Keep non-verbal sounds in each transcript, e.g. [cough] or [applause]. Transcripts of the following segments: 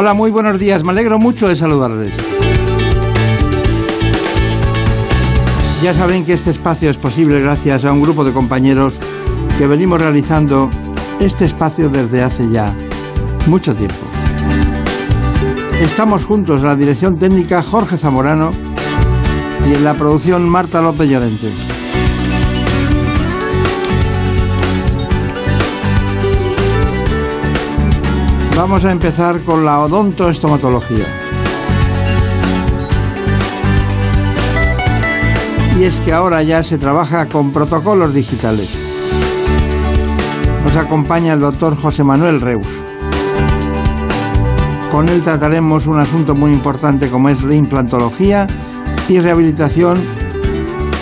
Hola, muy buenos días. Me alegro mucho de saludarles. Ya saben que este espacio es posible gracias a un grupo de compañeros que venimos realizando este espacio desde hace ya mucho tiempo. Estamos juntos en la dirección técnica Jorge Zamorano y en la producción Marta López Llorente. Vamos a empezar con la odontoestomatología. Y es que ahora ya se trabaja con protocolos digitales. Nos acompaña el doctor José Manuel Reus. Con él trataremos un asunto muy importante como es la implantología y rehabilitación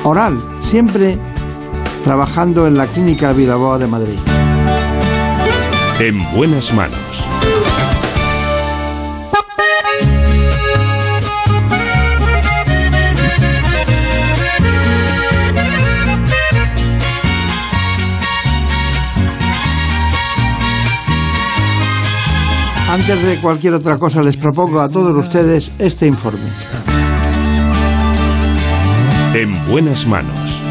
oral, siempre trabajando en la Clínica Vilaboa de Madrid. En buenas manos. Antes de cualquier otra cosa les propongo a todos ustedes este informe. En buenas manos.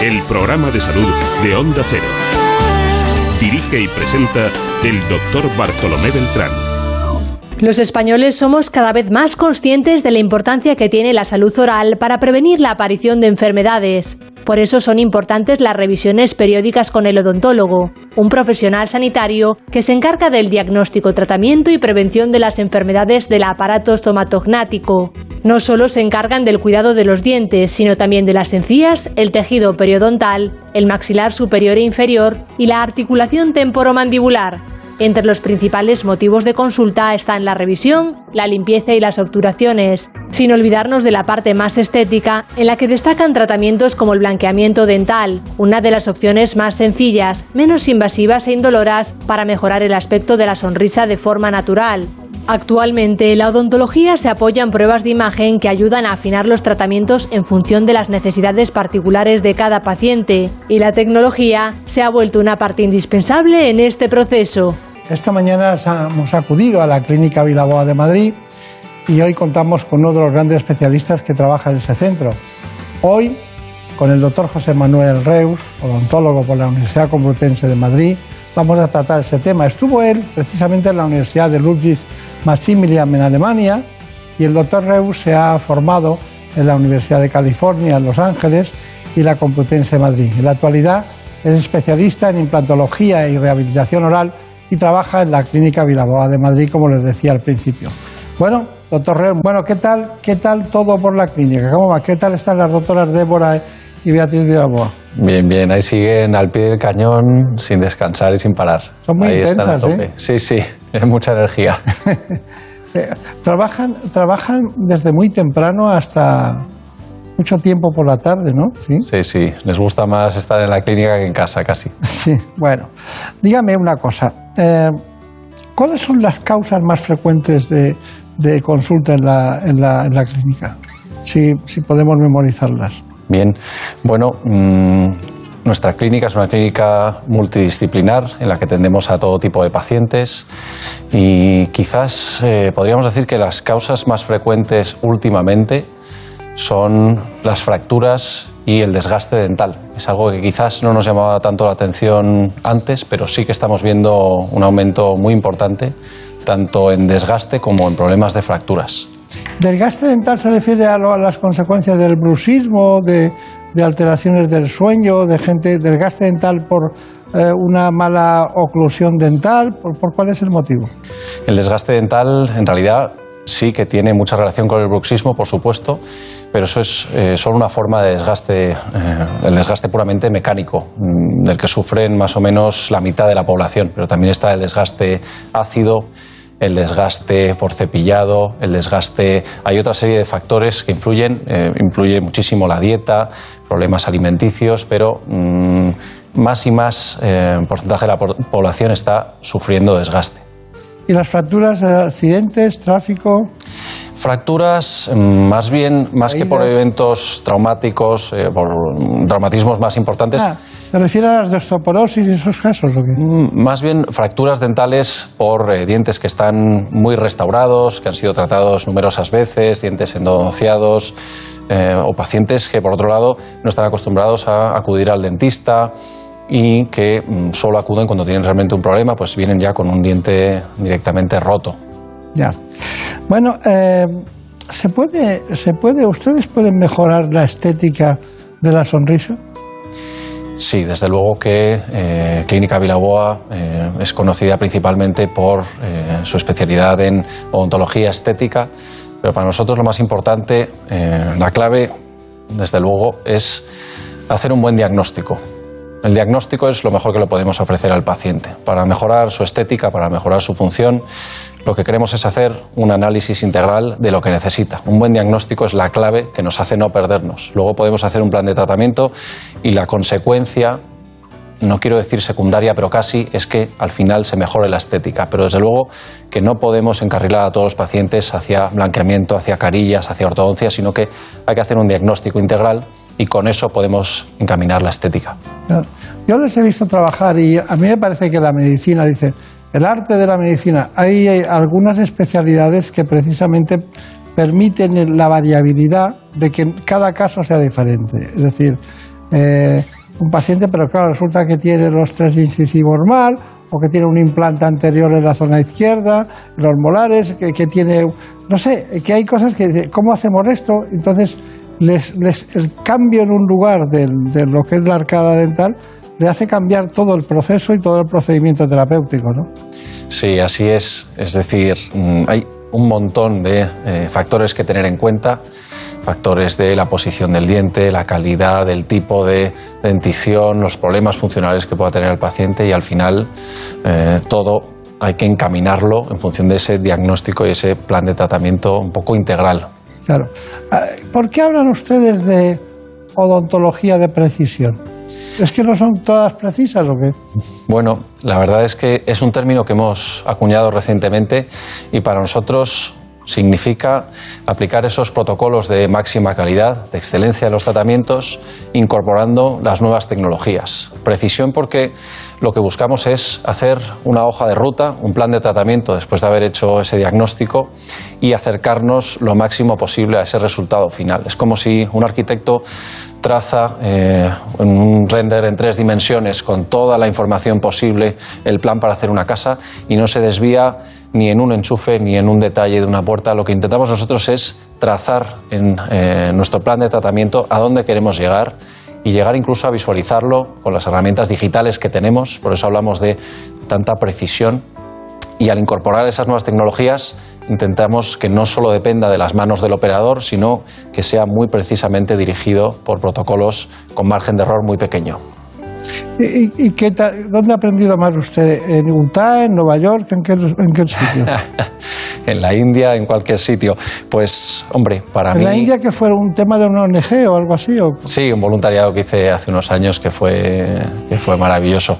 El programa de salud de Onda Cero. Dirige y presenta el doctor Bartolomé Beltrán. Los españoles somos cada vez más conscientes de la importancia que tiene la salud oral para prevenir la aparición de enfermedades. Por eso son importantes las revisiones periódicas con el odontólogo, un profesional sanitario que se encarga del diagnóstico, tratamiento y prevención de las enfermedades del aparato estomatognático. No solo se encargan del cuidado de los dientes, sino también de las encías, el tejido periodontal, el maxilar superior e inferior y la articulación temporomandibular. Entre los principales motivos de consulta están la revisión, la limpieza y las obturaciones, sin olvidarnos de la parte más estética, en la que destacan tratamientos como el blanqueamiento dental, una de las opciones más sencillas, menos invasivas e indoloras para mejorar el aspecto de la sonrisa de forma natural. Actualmente, la odontología se apoya en pruebas de imagen que ayudan a afinar los tratamientos en función de las necesidades particulares de cada paciente, y la tecnología se ha vuelto una parte indispensable en este proceso. Esta mañana hemos acudido a la Clínica Vilaboa de Madrid y hoy contamos con uno de los grandes especialistas que trabaja en ese centro. Hoy, con el doctor José Manuel Reus, odontólogo por la Universidad Complutense de Madrid, vamos a tratar ese tema. Estuvo él precisamente en la Universidad de Ludwig Maximilian en Alemania y el doctor Reus se ha formado en la Universidad de California en Los Ángeles y la Complutense de Madrid. En la actualidad es especialista en implantología y rehabilitación oral y trabaja en la Clínica Vilaboa de Madrid, como les decía al principio. Bueno, doctor Reus, bueno, ¿qué tal, ¿qué tal todo por la clínica? ¿Cómo va? ¿Qué tal están las doctoras Débora y Beatriz Vilaboa? Bien, bien, ahí siguen al pie del cañón sin descansar y sin parar. Son muy Ahí intensas. ¿eh? Sí, sí, [laughs] es mucha energía. [laughs] Eh, trabajan, trabajan desde muy temprano hasta mucho tiempo por la tarde, ¿no? Sí. Sí, sí, les gusta más estar en la clínica que en casa casi. [laughs] Sí, bueno. Dígame una cosa. Eh, ¿Cuáles son las causas más frecuentes de, consulta en la, clínica? Si, si podemos memorizarlas. Bien, bueno, mm, nuestra clínica es una clínica multidisciplinar en la que atendemos a todo tipo de pacientes y quizás eh, podríamos decir que las causas más frecuentes últimamente son las fracturas y el desgaste dental. Es algo que quizás no nos llamaba tanto la atención antes, pero sí que estamos viendo un aumento muy importante tanto en desgaste como en problemas de fracturas. ¿Desgaste dental se refiere a, lo- a las consecuencias del bruxismo, de, de alteraciones del sueño, de gente, desgaste dental por, eh, una mala oclusión dental? ¿Por, cuál es el motivo? El desgaste dental, en realidad, sí que tiene mucha relación con el bruxismo, por supuesto, pero eso es eh, solo una forma de desgaste, el desgaste puramente mecánico, mm, del que sufren más o menos la mitad de la población, pero también está el desgaste ácido el desgaste por cepillado, el desgaste. Hay otra serie de factores que influyen, eh, influye muchísimo la dieta, problemas alimenticios, pero mm, más y más eh, porcentaje de la población está sufriendo desgaste. ¿Y las fracturas, accidentes, tráfico? Fracturas, mm, más bien, más que por eventos traumáticos, eh, por traumatismos más importantes. Ah, ¿Se refiere a las de osteoporosis y esos casos o qué? Mm, más bien fracturas dentales por eh, dientes que están muy restaurados, que han sido tratados numerosas veces, dientes endodonciados, eh, o pacientes que, por otro lado, no están acostumbrados a acudir al dentista y que mm, solo acuden cuando tienen realmente un problema, pues vienen ya con un diente directamente roto. Ya. Bueno, eh, ¿se, puede, ¿se puede, ustedes pueden mejorar la estética de la sonrisa? Sí, desde luego que eh, Clínica Vilaboa eh, es conocida principalmente por su especialidad en odontología estética, pero para nosotros lo más importante, la clave, desde luego, es hacer un buen diagnóstico. El diagnóstico es lo mejor que le podemos ofrecer al paciente. Para mejorar su estética, para mejorar su función, lo que queremos es hacer un análisis integral de lo que necesita. Un buen diagnóstico es la clave que nos hace no perdernos. Luego podemos hacer un plan de tratamiento y la consecuencia no quiero decir secundaria, pero casi, es que al final se mejore la estética. Pero desde luego que no podemos encarrilar a todos los pacientes hacia blanqueamiento, hacia carillas, hacia ortodoncia, sino que hay que hacer un diagnóstico integral y con eso podemos encaminar la estética. Yo les he visto trabajar y a mí me parece que la medicina, dice, el arte de la medicina, hay algunas especialidades que precisamente permiten la variabilidad de que cada caso sea diferente. Es decir, eh, un paciente, pero claro, resulta que tiene los tres incisivos mal o que tiene un implante anterior en la zona izquierda, los molares, que, que tiene, no sé, que hay cosas que, ¿cómo hacemos esto? Entonces, el cambio en un lugar de, lo que es la arcada dental le hace cambiar todo el proceso y todo el procedimiento terapéutico, ¿no? Sí, así es. Es decir, mm, hay un montón de eh, factores que tener en cuenta, factores de la posición del diente, la calidad, del tipo de dentición, los problemas funcionales que pueda tener el paciente y al final eh, todo hay que encaminarlo en función de ese diagnóstico y ese plan de tratamiento un poco integral. Claro. Ah, ¿Por qué hablan ustedes de odontología de precisión? ¿Es que no son todas precisas o qué? Bueno, la verdad es que es un término que hemos acuñado recientemente y para nosotros significa aplicar esos protocolos de máxima calidad, de excelencia en los tratamientos, incorporando las nuevas tecnologías. Precisión porque lo que buscamos es hacer una hoja de ruta, un plan de tratamiento después de haber hecho ese diagnóstico y acercarnos lo máximo posible a ese resultado final. Es como si un arquitecto traza eh, un render en tres dimensiones con toda la información posible el plan para hacer una casa y no se desvía ni en un enchufe ni en un detalle de una puerta. Lo que intentamos nosotros es trazar en eh, nuestro plan de tratamiento a dónde queremos llegar y llegar incluso a visualizarlo con las herramientas digitales que tenemos. Por eso hablamos de tanta precisión. Y al incorporar esas nuevas tecnologías, intentamos que no solo dependa de las manos del operador, sino que sea muy precisamente dirigido por protocolos con margen de error muy pequeño. ¿Y, qué dónde ha aprendido más usted? ¿En Utah, en Nueva York? ¿En qué, en qué sitio? [laughs] en la India, en cualquier sitio. Pues, hombre, para mí... ¿En la India que fue un tema de una ONG o algo así? O... Sí, un voluntariado que hice hace unos años que fue, que fue maravilloso.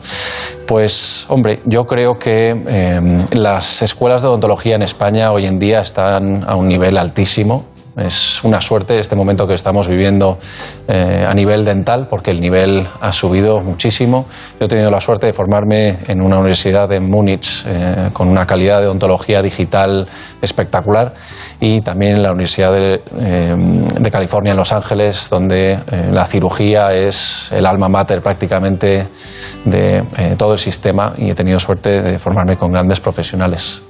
Pues, hombre, yo creo que em, las escuelas de odontología en España hoy en día están a un nivel altísimo es una suerte este momento que estamos viviendo eh, a nivel dental, porque el nivel ha subido muchísimo. Yo he tenido la suerte de formarme en una universidad en Múnich eh, con una calidad de odontología digital espectacular y también en la Universidad de, eh, California en Los Ángeles, donde la cirugía es el alma mater prácticamente de todo el sistema y he tenido suerte de formarme con grandes profesionales.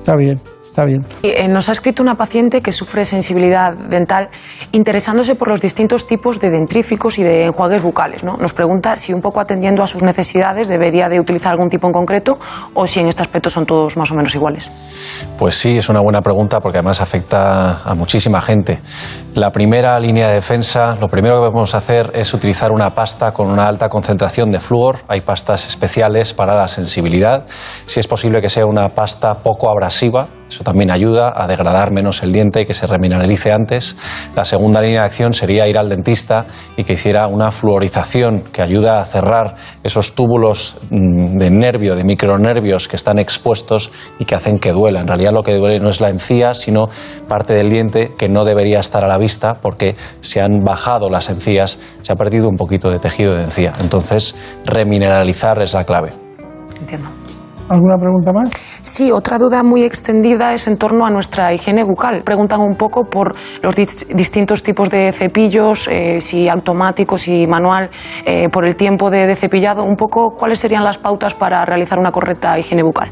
Está bien. Está bien. Eh, nos ha escrito una paciente que sufre sensibilidad dental interesándose por los distintos tipos de dentríficos y de enjuagues bucales. ¿no? Nos pregunta si un poco atendiendo a sus necesidades debería de utilizar algún tipo en concreto o si en este aspecto son todos más o menos iguales. Pues sí, es una buena pregunta porque además afecta a muchísima gente. La primera línea de defensa, lo primero que podemos hacer es utilizar una pasta con una alta concentración de flúor. Hay pastas especiales para la sensibilidad. Si es posible que sea una pasta poco abrasiva, eso también ayuda a degradar menos el diente y que se remineralice antes. La segunda línea de acción sería ir al dentista y que hiciera una fluorización que ayuda a cerrar esos túbulos mm, de nervio, de micronervios que están expuestos y que hacen que duela. En realidad lo que duele no es la encía, sino parte del diente que no debería estar a la vista porque se han bajado las encías, se ha perdido un poquito de tejido de encía. Entonces, remineralizar es la clave. Entiendo. ¿Alguna pregunta más? Sí, otra duda muy extendida es en torno a nuestra higiene bucal. Preguntan un poco por los distintos tipos de cepillos, eh, si automático, si manual, eh, por el tiempo de, cepillado, un poco cuáles serían las pautas para realizar una correcta higiene bucal.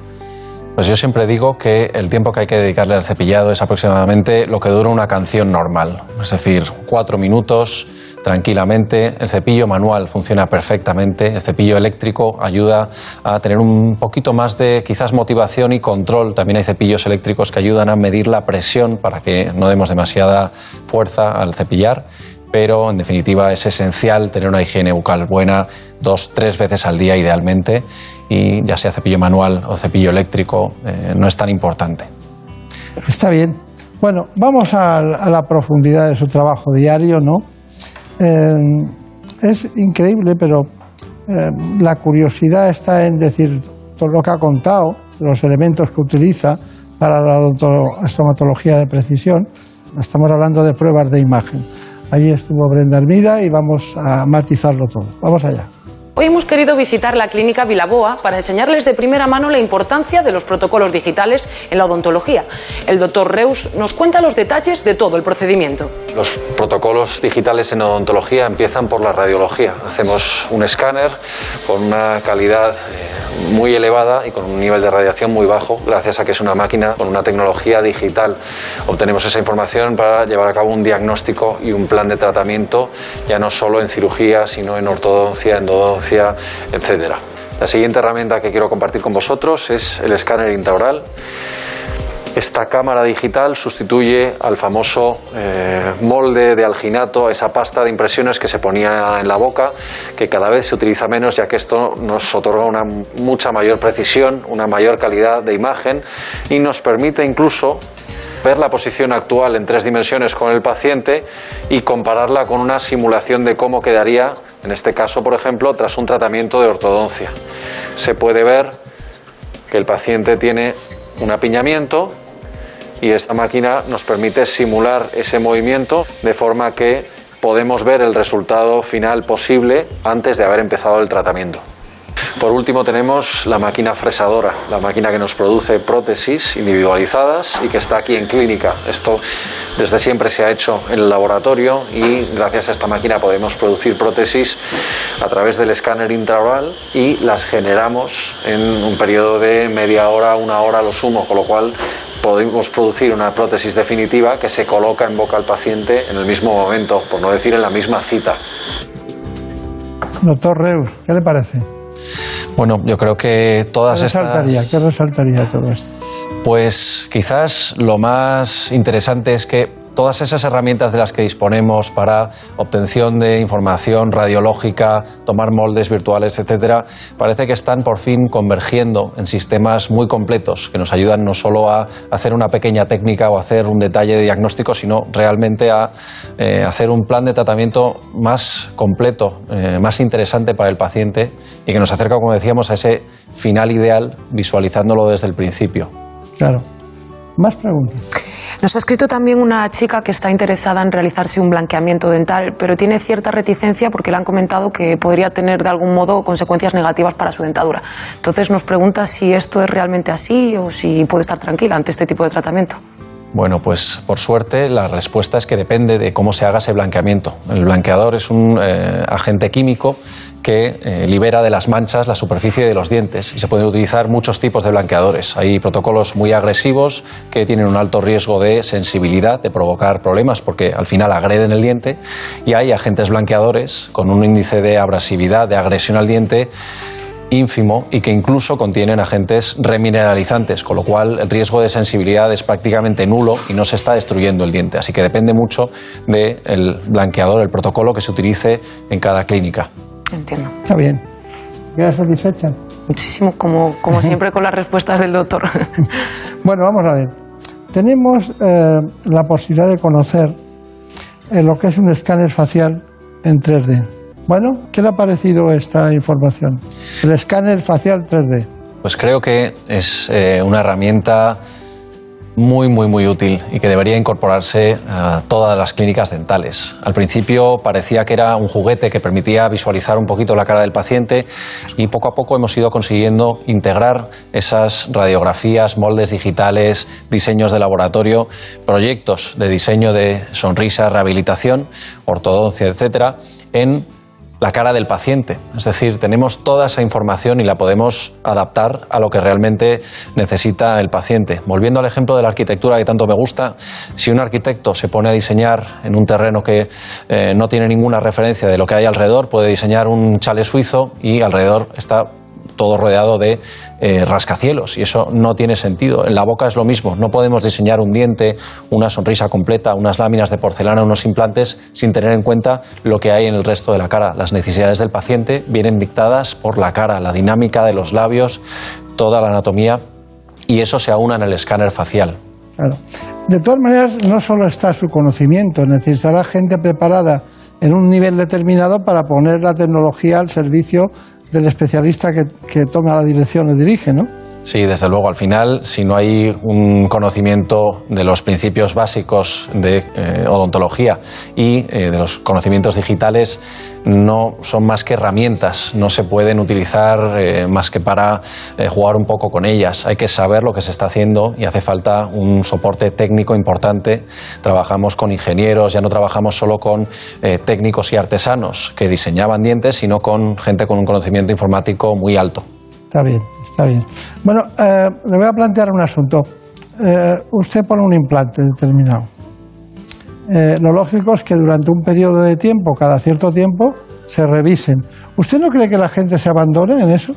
Pues yo siempre digo que el tiempo que hay que dedicarle al cepillado es aproximadamente lo que dura una canción normal, es decir, cuatro minutos tranquilamente. El cepillo manual funciona perfectamente. El cepillo eléctrico ayuda a tener un poquito más de quizás motivación y control. También hay cepillos eléctricos que ayudan a medir la presión para que no demos demasiada fuerza al cepillar. Pero en definitiva es esencial tener una higiene bucal buena dos, tres veces al día idealmente y ya sea cepillo manual o cepillo eléctrico eh, no es tan importante. Está bien. Bueno, vamos a la profundidad de su trabajo diario, ¿no? Eh, es increíble, pero eh, la curiosidad está en decir todo lo que ha contado, los elementos que utiliza para la estomatología de precisión. Estamos hablando de pruebas de imagen. Allí estuvo Brenda Hermida y vamos a matizarlo todo. Vamos allá. Hoy hemos querido visitar la clínica Vilaboa para enseñarles de primera mano la importancia de los protocolos digitales en la odontología. El doctor Reus nos cuenta los detalles de todo el procedimiento. Los protocolos digitales en odontología empiezan por la radiología. Hacemos un escáner con una calidad eh, muy elevada y con un nivel de radiación muy bajo, gracias a que es una máquina con una tecnología digital. Obtenemos esa información para llevar a cabo un diagnóstico y un plan de tratamiento, ya no solo en cirugía, sino en ortodoncia, endodoncia La siguiente herramienta que quiero compartir con vosotros es el escáner intraoral. Esta cámara digital sustituye al famoso eh, molde de alginato, esa pasta de impresiones que se ponía en la boca, que cada vez se utiliza menos ya que esto nos otorga una mucha mayor precisión, una mayor calidad de imagen y nos permite incluso ver la posición actual en tres dimensiones con el paciente y compararla con una simulación de cómo quedaría, en este caso, por ejemplo, tras un tratamiento de ortodoncia. Se puede ver que el paciente tiene un apiñamiento y esta máquina nos permite simular ese movimiento de forma que podemos ver el resultado final posible antes de haber empezado el tratamiento. Por último tenemos la máquina fresadora, la máquina que nos produce prótesis individualizadas y que está aquí en clínica. Esto desde siempre se ha hecho en el laboratorio y gracias a esta máquina podemos producir prótesis a través del escáner intraoral y las generamos en un periodo de media hora, una hora lo sumo, con lo cual podemos producir una prótesis definitiva que se coloca en boca al paciente en el mismo momento, por no decir en la misma cita. Doctor Reus, ¿qué le parece? Bueno, yo creo que todas ¿Qué resaltaría, estas... ¿Qué resaltaría todo esto? Pues quizás lo más interesante es que todas esas herramientas de las que disponemos para obtención de información radiológica, tomar moldes virtuales, etcétera, parece que están por fin convergiendo en sistemas muy completos que nos ayudan no solo a hacer una pequeña técnica o hacer un detalle de diagnóstico, sino realmente a eh, hacer un plan de tratamiento más completo, eh, más interesante para el paciente y que nos acerca, como decíamos, a ese final ideal visualizándolo desde el principio. Claro. Más preguntas. Nos ha escrito también una chica que está interesada en realizarse un blanqueamiento dental, pero tiene cierta reticencia porque le han comentado que podría tener de algún modo consecuencias negativas para su dentadura. Entonces nos pregunta si esto es realmente así o si puede estar tranquila ante este tipo de tratamiento. Bueno, pues por suerte la respuesta es que depende de cómo se haga ese blanqueamiento. El blanqueador es un eh, agente químico que eh, libera de las manchas la superficie de los dientes y se pueden utilizar muchos tipos de blanqueadores. Hay protocolos muy agresivos que tienen un alto riesgo de sensibilidad, de provocar problemas porque al final agreden el diente y hay agentes blanqueadores con un índice de abrasividad, de agresión al diente ínfimo y que incluso contienen agentes remineralizantes, con lo cual el riesgo de sensibilidad es prácticamente nulo y no se está destruyendo el diente. Así que depende mucho del blanqueador, el protocolo que se utilice en cada clínica. Entiendo. Está bien. ¿Quedas satisfecha? Muchísimo, como, como siempre con las respuestas del doctor. [laughs] bueno, vamos a ver. Tenemos eh, la posibilidad de conocer eh, lo que es un escáner facial en 3D. Bueno, ¿qué le ha parecido esta información? El escáner facial 3D. Pues creo que es eh, una herramienta muy, muy, muy útil y que debería incorporarse a todas las clínicas dentales. Al principio parecía que era un juguete que permitía visualizar un poquito la cara del paciente y poco a poco hemos ido consiguiendo integrar esas radiografías, moldes digitales, diseños de laboratorio, proyectos de diseño de sonrisa, rehabilitación, ortodoncia, etcétera, en la cara del paciente. Es decir, tenemos toda esa información y la podemos adaptar a lo que realmente necesita el paciente. Volviendo al ejemplo de la arquitectura que tanto me gusta, si un arquitecto se pone a diseñar en un terreno que eh, no tiene ninguna referencia de lo que hay alrededor, puede diseñar un chale suizo y alrededor está todo rodeado de eh, rascacielos y eso no tiene sentido. En la boca es lo mismo, no podemos diseñar un diente, una sonrisa completa, unas láminas de porcelana, unos implantes sin tener en cuenta lo que hay en el resto de la cara. Las necesidades del paciente vienen dictadas por la cara, la dinámica de los labios, toda la anatomía y eso se aúna en el escáner facial. Claro. De todas maneras, no solo está su conocimiento, necesitará gente preparada en un nivel determinado para poner la tecnología al servicio del especialista que, toma la dirección o dirige, ¿no? Sí, desde luego. Al final, si no hay un conocimiento de los principios básicos de eh, odontología y eh, de los conocimientos digitales, no son más que herramientas. No se pueden utilizar eh, más que para jugar un poco con ellas. Hay que saber lo que se está haciendo y hace falta un soporte técnico importante. Trabajamos con ingenieros, ya no trabajamos solo con técnicos y artesanos que diseñaban dientes, sino con gente con un conocimiento informático muy alto. Está bien, está bien. Bueno, eh, le voy a plantear un asunto. Eh, usted pone un implante determinado. Eh, lo lógico es que durante un periodo de tiempo, cada cierto tiempo, se revisen. ¿Usted no cree que la gente se abandone en eso?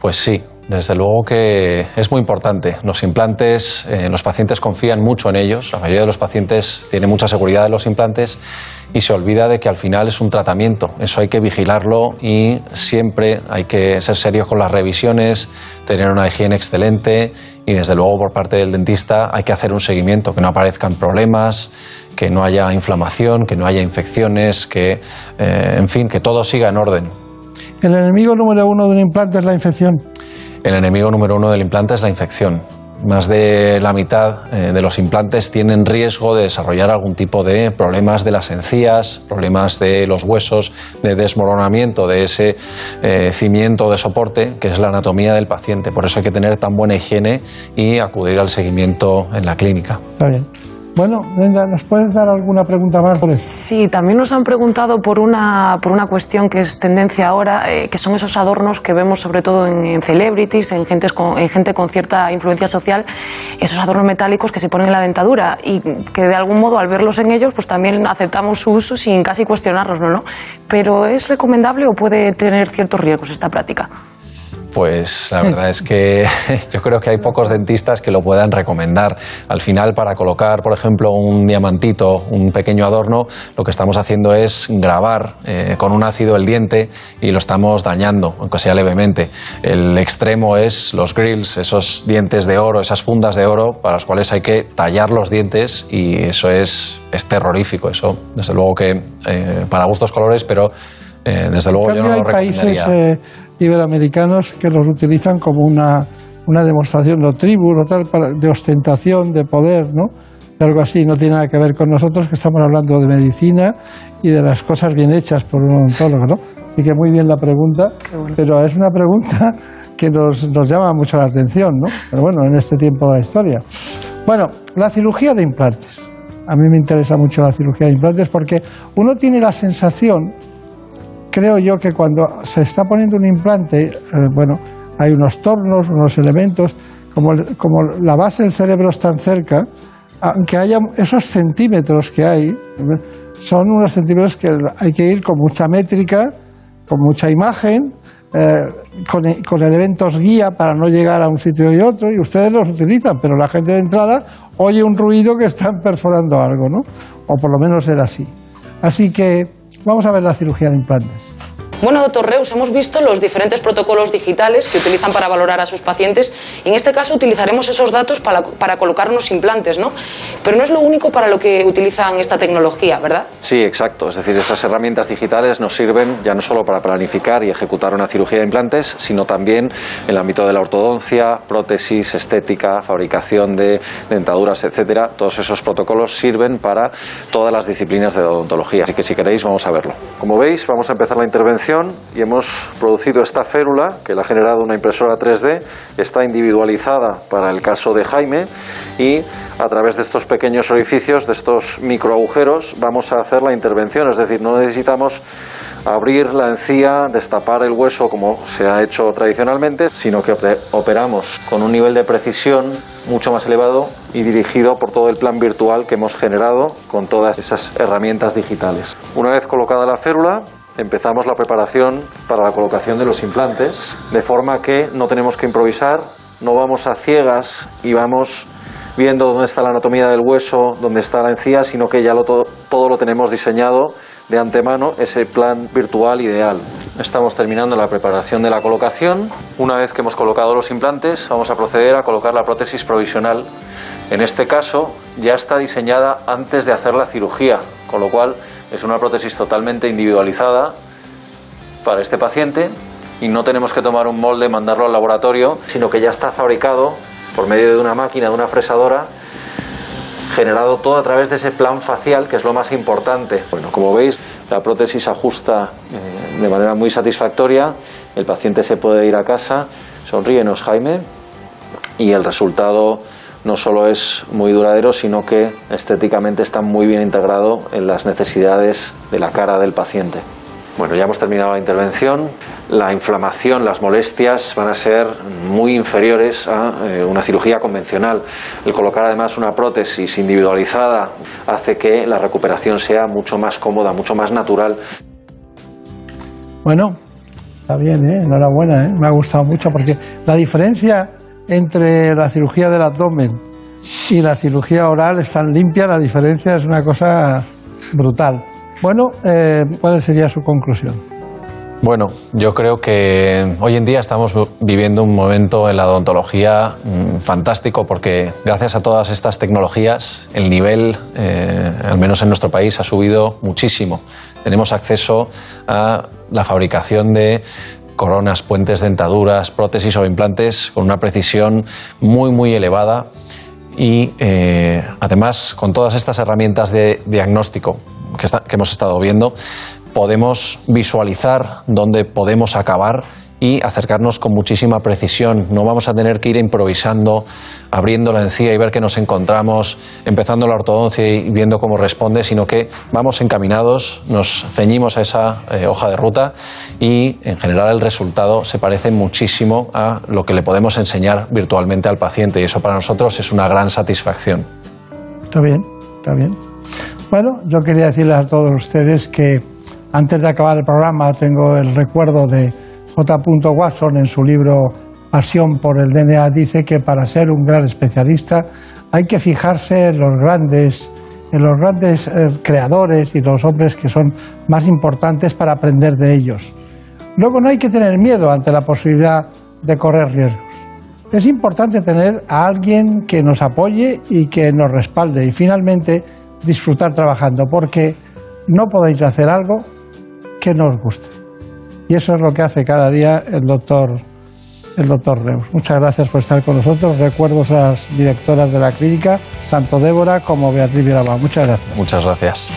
Pues sí, desde luego que es muy importante. Los implantes, eh, los pacientes confían mucho en ellos. La mayoría de los pacientes tiene mucha seguridad en los implantes y se olvida de que al final es un tratamiento. Eso hay que vigilarlo y siempre hay que ser serios con las revisiones, tener una higiene excelente y desde luego por parte del dentista hay que hacer un seguimiento, que no aparezcan problemas, que no haya inflamación, que no haya infecciones, que, eh, en fin, que todo siga en orden. El enemigo número uno de un implante es la infección. El enemigo número uno del implante es la infección. Más de la mitad eh, de los implantes tienen riesgo de desarrollar algún tipo de problemas de las encías, problemas de los huesos, de desmoronamiento de ese eh, cimiento de soporte que es la anatomía del paciente. Por eso hay que tener tan buena higiene y acudir al seguimiento en la clínica. Está bien. Bueno, ¿nos puedes dar alguna pregunta más? Sí, también nos han preguntado por una, por una cuestión que es tendencia ahora, eh, que son esos adornos que vemos sobre todo en, celebrities, en, gentes con, en gente con cierta influencia social, esos adornos metálicos que se ponen en la dentadura y que de algún modo al verlos en ellos pues también aceptamos su uso sin casi cuestionarlos, ¿no? Pero ¿es recomendable o puede tener ciertos riesgos esta práctica? Pues la verdad es que [laughs] yo creo que hay pocos dentistas que lo puedan recomendar. Al final, para colocar, por ejemplo, un diamantito, un pequeño adorno, lo que estamos haciendo es grabar eh, con un ácido el diente y lo estamos dañando, aunque sea levemente. El extremo es los grills, esos dientes de oro, esas fundas de oro para los cuales hay que tallar los dientes y eso es, es terrorífico. Eso, desde luego que eh, para gustos colores, pero eh, desde luego yo no lo recomendaría iberoamericanos que los utilizan como una, una demostración de tribu o tal, de ostentación, de poder, ¿no? De algo así, no tiene nada que ver con nosotros que estamos hablando de medicina y de las cosas bien hechas por un odontólogo, ¿no? Así que muy bien la pregunta, pero es una pregunta [laughs] que nos, nos llama mucho la atención, ¿no? Pero bueno, en este tiempo de la historia. Bueno, la cirugía de implantes. A mí me interesa mucho la cirugía de implantes porque uno tiene la sensación, creo yo, que cuando se está poniendo un implante, eh, bueno, hay unos tornos, unos elementos, como, la base del cerebro está cerca, aunque haya esos centímetros que hay, son unos centímetros que hay que ir con mucha métrica, con mucha imagen, eh, con, elementos guía para no llegar a un sitio y otro, y ustedes los utilizan, pero la gente de entrada oye un ruido que están [laughs] perforando algo, ¿no? O por lo menos era así. Así que vamos a ver la cirugía de implantes. Bueno, doctor Reus, hemos visto los diferentes protocolos digitales que utilizan para valorar a sus pacientes y en este caso utilizaremos esos datos para, para colocar unos implantes, ¿no? Pero no es lo único para lo que utilizan esta tecnología, ¿verdad? Sí, exacto. Es decir, esas herramientas digitales nos sirven ya no solo para planificar y ejecutar una cirugía de implantes, sino también en el ámbito de la ortodoncia, prótesis, estética, fabricación de dentaduras, etcétera. Todos esos protocolos sirven para todas las disciplinas de odontología. Así que si queréis, vamos a verlo. Como veis, vamos a empezar la intervención y hemos producido esta férula que la ha generado una impresora 3D, está individualizada para el caso de Jaime y a través de estos pequeños orificios, de estos microagujeros, vamos a hacer la intervención, es decir, no necesitamos abrir la encía, destapar el hueso como se ha hecho tradicionalmente, sino que operamos con un nivel de precisión mucho más elevado y dirigido por todo el plan virtual que hemos generado con todas esas herramientas digitales. Una vez colocada la férula, empezamos la preparación para la colocación de los implantes, de forma que no tenemos que improvisar, no vamos a ciegas y vamos viendo dónde está la anatomía del hueso, dónde está la encía, sino que ya lo, todo, todo lo tenemos diseñado de antemano, ese plan virtual ideal. Estamos terminando la preparación de la colocación. Una vez que hemos colocado los implantes, vamos a proceder a colocar la prótesis provisional. En este caso, ya está diseñada antes de hacer la cirugía, con lo cual es una prótesis totalmente individualizada para este paciente y no tenemos que tomar un molde, mandarlo al laboratorio, sino que ya está fabricado por medio de una máquina, de una fresadora, generado todo a través de ese plan facial, que es lo más importante. Bueno, como veis, la prótesis ajusta eh, de manera muy satisfactoria, el paciente se puede ir a casa, sonríenos Jaime, y el resultado no solo es muy duradero, sino que estéticamente está muy bien integrado en las necesidades de la cara del paciente. Bueno, ya hemos terminado la intervención. La inflamación, las molestias van a ser muy inferiores a eh, una cirugía convencional. El colocar además una prótesis individualizada hace que la recuperación sea mucho más cómoda, mucho más natural. Bueno, está bien, ¿eh? enhorabuena, ¿eh? me ha gustado mucho porque la diferencia entre la cirugía del abdomen y la cirugía oral es tan limpia, la diferencia es una cosa brutal. Bueno, eh, ¿cuál sería su conclusión? Bueno, yo creo que hoy en día estamos viviendo un momento en la odontología mm, fantástico porque gracias a todas estas tecnologías el nivel, eh, al menos en nuestro país, ha subido muchísimo. Tenemos acceso a la fabricación de coronas, puentes, dentaduras, prótesis o implantes con una precisión muy, muy elevada y eh, además con todas estas herramientas de diagnóstico que, que hemos estado viendo, podemos visualizar dónde podemos acabar y acercarnos con muchísima precisión. No vamos a tener que ir improvisando, abriendo la encía y ver qué nos encontramos, empezando la ortodoncia y viendo cómo responde, sino que vamos encaminados, nos ceñimos a esa eh, hoja de ruta y en general el resultado se parece muchísimo a lo que le podemos enseñar virtualmente al paciente y eso para nosotros es una gran satisfacción. Está bien, está bien. Bueno, yo quería decirles a todos ustedes que antes de acabar el programa tengo el recuerdo de J. Watson en su libro Pasión por el DNA dice que para ser un gran especialista hay que fijarse en los grandes, en los grandes eh, creadores y los hombres que son más importantes para aprender de ellos. Luego no hay que tener miedo ante la posibilidad de correr riesgos. Es importante tener a alguien que nos apoye y que nos respalde y finalmente disfrutar trabajando porque no podéis hacer algo que no os guste. Y eso es lo que hace cada día el doctor, el doctor Reus. Muchas gracias por estar con nosotros. Recuerdos a las directoras de la clínica, tanto Débora como Beatriz Virabá. Muchas gracias. Muchas gracias.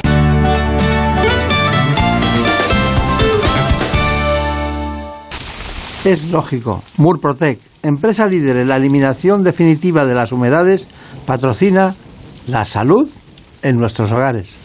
Es lógico. Murprotec, empresa líder en la eliminación definitiva de las humedades, patrocina la salud en nuestros hogares.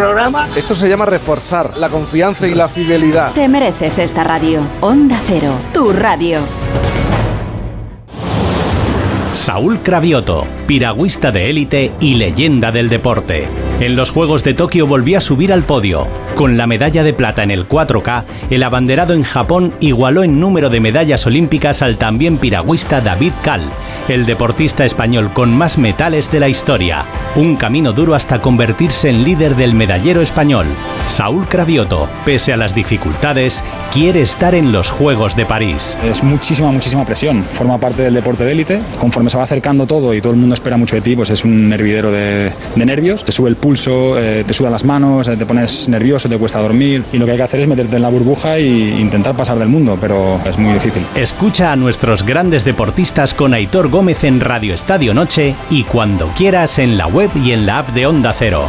programa. Esto se llama reforzar la confianza y la fidelidad. Te mereces esta radio. Onda Cero, tu radio. Saúl Cravioto, piragüista de élite y leyenda del deporte. En los Juegos de Tokio volvió a subir al podio. Con la medalla de plata en el 4K, el abanderado en Japón igualó en número de medallas olímpicas al también piragüista David Cal, el deportista español con más metales de la historia. Un camino duro hasta convertirse en líder del medallero español. Saúl Cravioto, pese a las dificultades, quiere estar en los Juegos de París. Es muchísima, muchísima presión. Forma parte del deporte de élite. Conforme se va acercando todo y todo el mundo espera mucho de ti, pues es un hervidero de, nervios. Te sube el pulso, eh, te sudan las manos, eh, te pones nervioso, te cuesta dormir. Y lo que hay que hacer es meterte en la burbuja e intentar pasar del mundo, pero es muy difícil. Escucha a nuestros grandes deportistas con Aitor Gómez en Radio Estadio Noche y cuando quieras en la web y en la app de Onda Cero.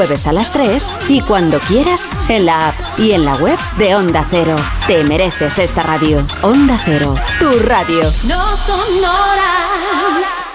Jueves a las 3 y cuando quieras en la app y en la web de Onda Cero. Te mereces esta radio. Onda Cero, tu radio. No sonoras.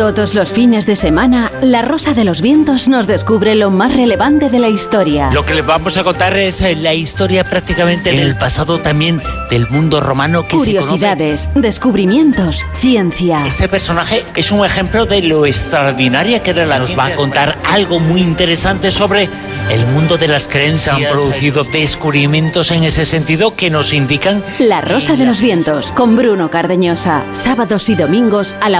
Todos los fines de semana, La Rosa de los Vientos nos descubre lo más relevante de la historia. Lo que les vamos a contar es eh, la historia prácticamente del pasado también del mundo romano que se conoce. Curiosidades, descubrimientos, ciencia. Este personaje es un ejemplo de lo extraordinaria que era la Nos va a contar algo muy interesante sobre el mundo de las creencias. Se han producido descubrimientos en ese sentido que nos indican La Rosa de los Vientos con Bruno Cardeñosa. Sábados y domingos a la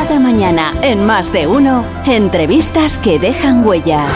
Cada mañana, en más de uno, entrevistas que dejan huella.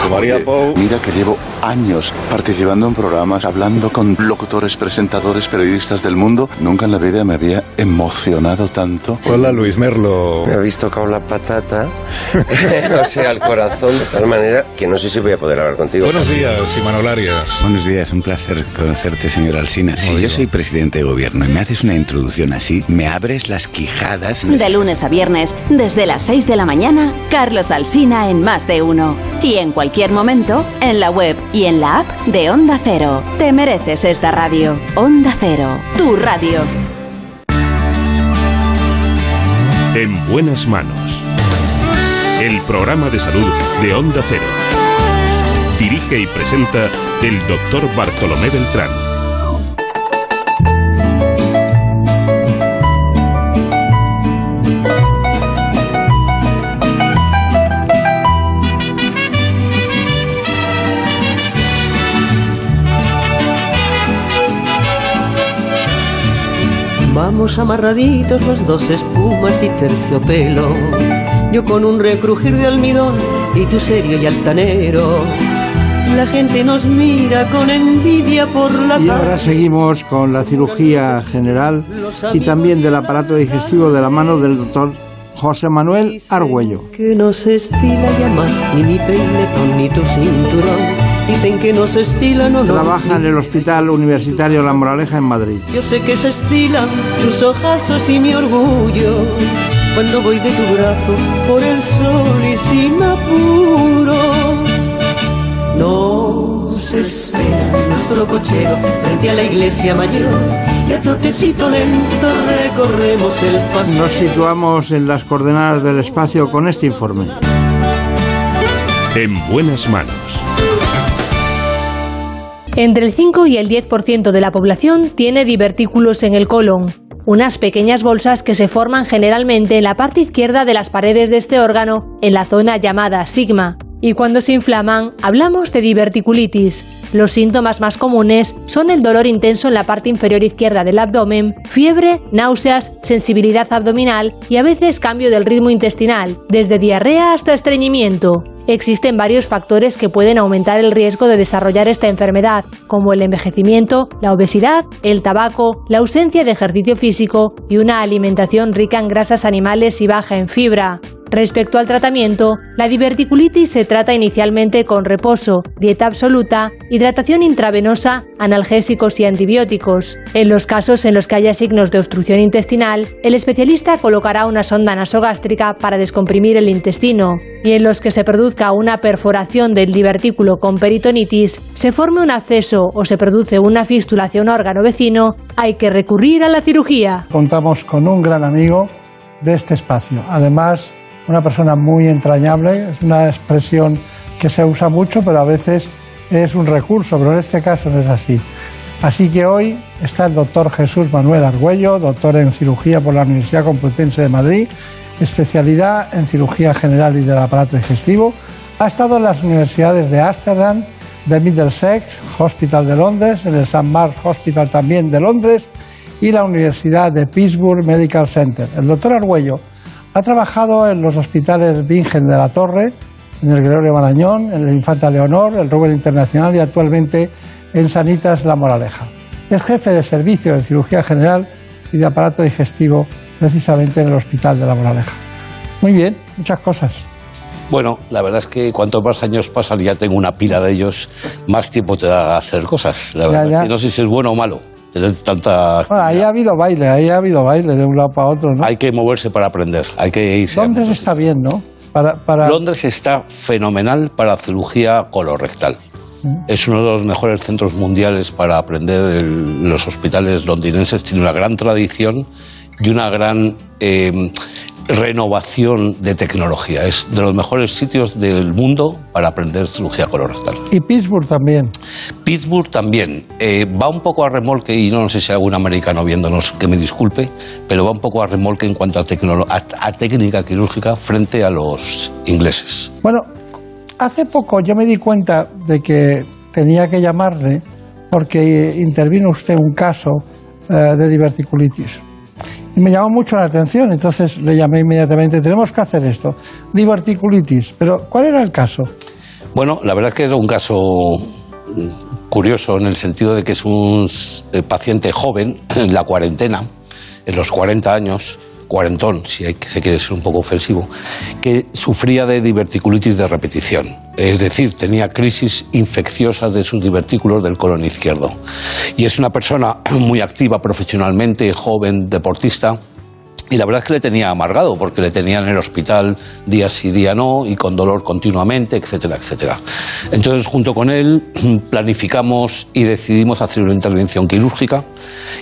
Mira que llevo años participando en programas, hablando con locutores, presentadores, periodistas del mundo. Nunca en la vida me había emocionado tanto. Hola Luis Merlo. Me habéis tocado la patata, [laughs] o sea, al corazón, de tal manera que no sé si voy a poder hablar contigo. Buenos días, Imanol Arias. Buenos días, un placer conocerte, señor Alsina. Si yo soy presidente de gobierno y me haces una introducción así, me abres las quijadas. De lunes a viernes, desde las 6 de la mañana, Carlos Alsina en Más de Uno. Y en cualquier momento, en la web y en la app de Onda Cero. Te mereces esta radio. Onda Cero, tu radio. En buenas manos. El programa de salud de Onda Cero. Dirige y presenta el doctor Bartolomé Beltrán. Vamos amarraditos los dos espumas y terciopelo. Yo con un recrujir de almidón y tú serio y altanero. La gente nos mira con envidia por la Y ahora seguimos con la cirugía general y también del aparato digestivo de la mano del doctor José Manuel Argüello. que no se estila ya más ni mi peinetón ni tu cinturón. Dicen que no se estilan o no. Trabaja en el Hospital Universitario La Moraleja en Madrid. Yo sé que se estilan tus ojazos y mi orgullo. Cuando voy de tu brazo por el sol y sin apuro. Nos espera nuestro cochero frente a la iglesia mayor. Y a trotecito lento recorremos el paseo. Nos situamos en las coordenadas del espacio con este informe. En buenas manos. Entre el 5 y el 10% de la población tiene divertículos en el colon, unas pequeñas bolsas que se forman generalmente en la parte izquierda de las paredes de este órgano, en la zona llamada sigma. Y cuando se inflaman, hablamos de diverticulitis. Los síntomas más comunes son el dolor intenso en la parte inferior izquierda del abdomen, fiebre, náuseas, sensibilidad abdominal y a veces cambio del ritmo intestinal, desde diarrea hasta estreñimiento. Existen varios factores que pueden aumentar el riesgo de desarrollar esta enfermedad, como el envejecimiento, la obesidad, el tabaco, la ausencia de ejercicio físico y una alimentación rica en grasas animales y baja en fibra. Respecto al tratamiento, la diverticulitis se trata inicialmente con reposo, dieta absoluta, hidratación intravenosa, analgésicos y antibióticos. En los casos en los que haya signos de obstrucción intestinal, el especialista colocará una sonda nasogástrica para descomprimir el intestino, y en los que se produzca una perforación del divertículo con peritonitis, se forme un acceso o se produce una fístula hacia un órgano vecino, hay que recurrir a la cirugía. Contamos con un gran amigo de este espacio. Además, una persona muy entrañable, es una expresión que se usa mucho, pero a veces es un recurso, pero en este caso no es así. Así que hoy está el doctor Jesús Manuel Argüello, doctor en cirugía por la Universidad Complutense de Madrid, especialidad en cirugía general y del aparato digestivo. Ha estado en las universidades de Ámsterdam, de Middlesex Hospital de Londres, en el St. Mark's Hospital también de Londres y la Universidad de Pittsburgh Medical Center. El doctor Argüello ha trabajado en los hospitales Vingen de la Torre, en el Gregorio Marañón, en el Infanta Leonor, el Robert Internacional y actualmente en Sanitas La Moraleja. Es jefe de servicio de cirugía general y de aparato digestivo precisamente en el Hospital de La Moraleja. Muy bien, muchas cosas. Bueno, la verdad es que cuanto más años pasan, ya tengo una pila de ellos, más tiempo te da a hacer cosas. La Ya, verdad. ya. Y no sé si es bueno o malo tener tanta. Bueno, ahí ha habido baile, ahí ha habido baile de un lado para otro, ¿no? Hay que moverse para aprender. Hay que irse. Londres está bien, ¿no? Para, para... Londres está fenomenal para cirugía colorectal. Es uno de los mejores centros mundiales para aprender. El- los hospitales londinenses tiene una gran tradición y una gran eh, renovación de tecnología. Es de los mejores sitios del mundo para aprender cirugía colorectal. Y Pittsburgh también. Pittsburgh también eh, va un poco a remolque, y no sé si hay algún americano viéndonos que me disculpe, pero va un poco a remolque en cuanto a, a- a técnica quirúrgica frente a los ingleses. Bueno, hace poco yo me di cuenta de que tenía que llamarle porque intervino usted un caso eh, de diverticulitis. Y me llamó mucho la atención, entonces le llamé inmediatamente, tenemos que hacer esto, diverticulitis. Pero, ¿cuál era el caso? Bueno, la verdad es que es un caso curioso en el sentido de que es un eh, paciente joven, en la cuarentena, en los 40 años, cuarentón, si hay, se quiere ser un poco ofensivo, que sufría de diverticulitis de repetición. Es decir, tenía crisis infecciosas de sus divertículos del colon izquierdo. Y es una persona muy activa profesionalmente, joven, deportista, y la verdad es que le tenía amargado, porque le tenía en el hospital día sí, día no, y con dolor continuamente, etcétera, etcétera. Entonces, junto con él, [clears throat] planificamos y decidimos hacer una intervención quirúrgica,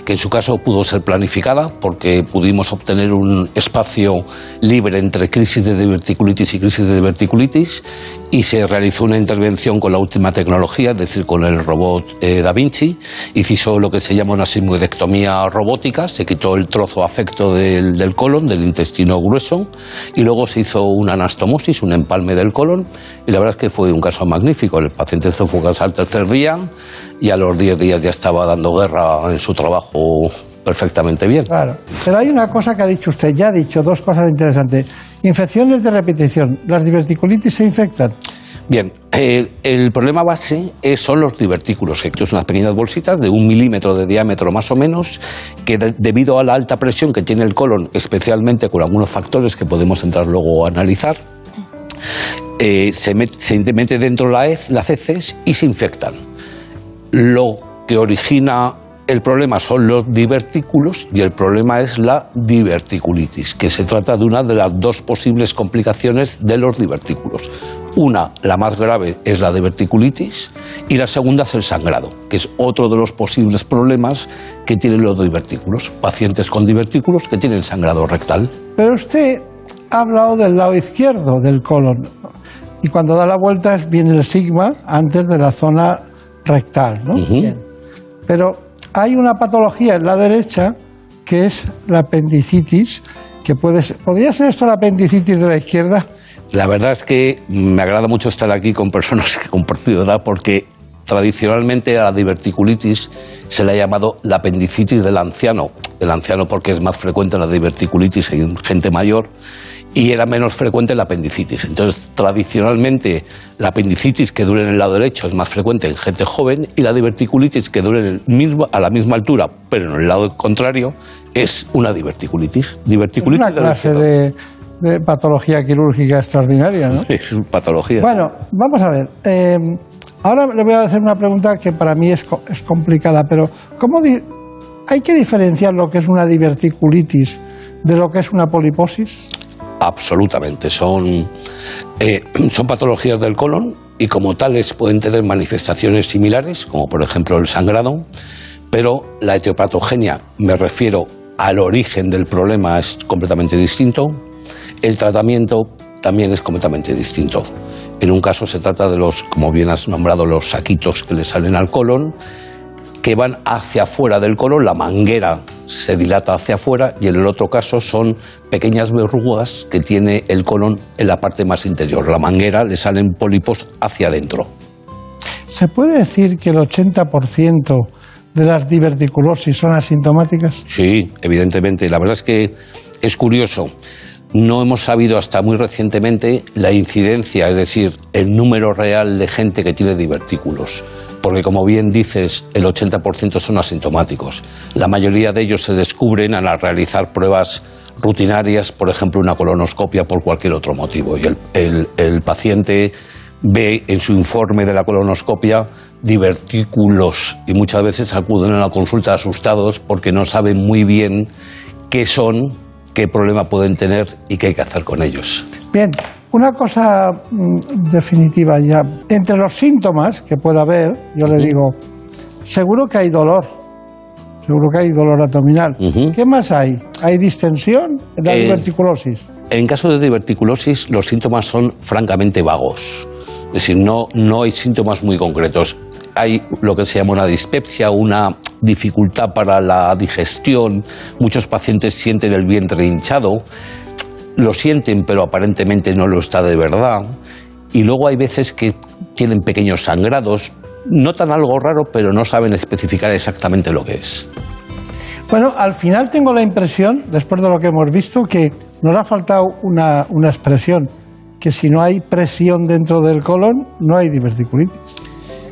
que en su caso pudo ser planificada, porque pudimos obtener un espacio libre entre crisis de diverticulitis y crisis de diverticulitis, y se realizó una intervención con la última tecnología, es decir, con el robot eh, Da Vinci, hizo lo que se llama una sigmoidectomía robótica, se quitó el trozo afecto del, del colon, del intestino grueso, y luego se hizo una anastomosis, un empalme del colon, y la verdad es que fue un caso magnífico. El paciente se fue al tercer día y a los 10 días ya estaba dando guerra en su trabajo perfectamente bien. Claro. Pero hay una cosa que ha dicho usted, ya ha dicho dos cosas interesantes. Infecciones de repetición, ¿las diverticulitis se infectan? Bien, eh, el problema base es- son los divertículos, que son unas pequeñas bolsitas de un milímetro de diámetro más o menos, que de- debido a la alta presión que tiene el colon, especialmente con algunos factores que podemos entrar luego a analizar, eh, se, met- se mete dentro la hez, las heces y se infectan. Lo que origina el problema son los divertículos y el problema es la diverticulitis, que se trata de una de las dos posibles complicaciones de los divertículos. Una, la más grave, es la diverticulitis y la segunda es el sangrado, que es otro de los posibles problemas que tienen los divertículos. Pacientes con divertículos que tienen sangrado rectal. Pero usted ha hablado del lado izquierdo del colon. Y cuando da la vuelta viene el sigma antes de la zona rectal, ¿no? Bien. Pero hay una patología en la derecha que es la apendicitis, que puede ser, ¿podría ser esto la apendicitis de la izquierda? La verdad es que me agrada mucho estar aquí con personas que comparto edad porque tradicionalmente a la diverticulitis se le ha llamado la apendicitis del anciano. El anciano porque es más frecuente la diverticulitis en gente mayor y era menos frecuente la apendicitis. Entonces, tradicionalmente la apendicitis que dura en el lado derecho es más frecuente en gente joven y la diverticulitis que dura en el mismo, a la misma altura, pero en el lado contrario, es una diverticulitis. Es Diverticulitis una de la clase de, de patología quirúrgica extraordinaria, ¿no? [laughs] Es una patología. Bueno, vamos a ver. eh, ahora le voy a hacer una pregunta que para mí es, es complicada, pero ¿cómo di- hay que diferenciar lo que es una diverticulitis de lo que es una poliposis? Absolutamente. Son, eh, [clears throat] son patologías del colon y como tales pueden tener manifestaciones similares, como por ejemplo el sangrado, pero la etiopatogenia, me refiero al origen del problema, es completamente distinto. El tratamiento también es completamente distinto. En un caso se trata de los, como bien has nombrado, los saquitos que le salen al colon, que van hacia afuera del colon, la manguera se dilata hacia afuera y en el otro caso son pequeñas verrugas que tiene el colon en la parte más interior. La manguera le salen pólipos hacia adentro. ¿Se puede decir que el 80% de las diverticulosis son asintomáticas? Sí, evidentemente. La verdad es que es curioso. No hemos sabido hasta muy recientemente la incidencia, es decir, el número real de gente que tiene divertículos. Porque como bien dices, el 80% son asintomáticos. La mayoría de ellos se descubren al realizar pruebas rutinarias, por ejemplo, una colonoscopia por cualquier otro motivo. Y el, el- paciente ve en su informe de la colonoscopia divertículos y muchas veces acuden a la consulta asustados porque no saben muy bien qué son, qué problema pueden tener y qué hay que hacer con ellos. Bien, una cosa mm, definitiva ya. Entre los síntomas que pueda haber, yo le digo, seguro que hay dolor. Seguro que hay dolor abdominal. ¿Qué más hay? ¿Hay distensión en la Eh, diverticulosis? En caso de diverticulosis, los síntomas son francamente vagos. Es decir, no, no hay síntomas muy concretos. Hay lo que se llama una dispepsia, una dificultad para la digestión. Muchos pacientes sienten el vientre hinchado. Lo sienten, pero aparentemente no lo está de verdad. Y luego hay veces que tienen pequeños sangrados. Notan algo raro, pero no saben especificar exactamente lo que es. Bueno, al final tengo la impresión, después de lo que hemos visto, que nos ha faltado una, una expresión, que si no hay presión dentro del colon, no hay diverticulitis.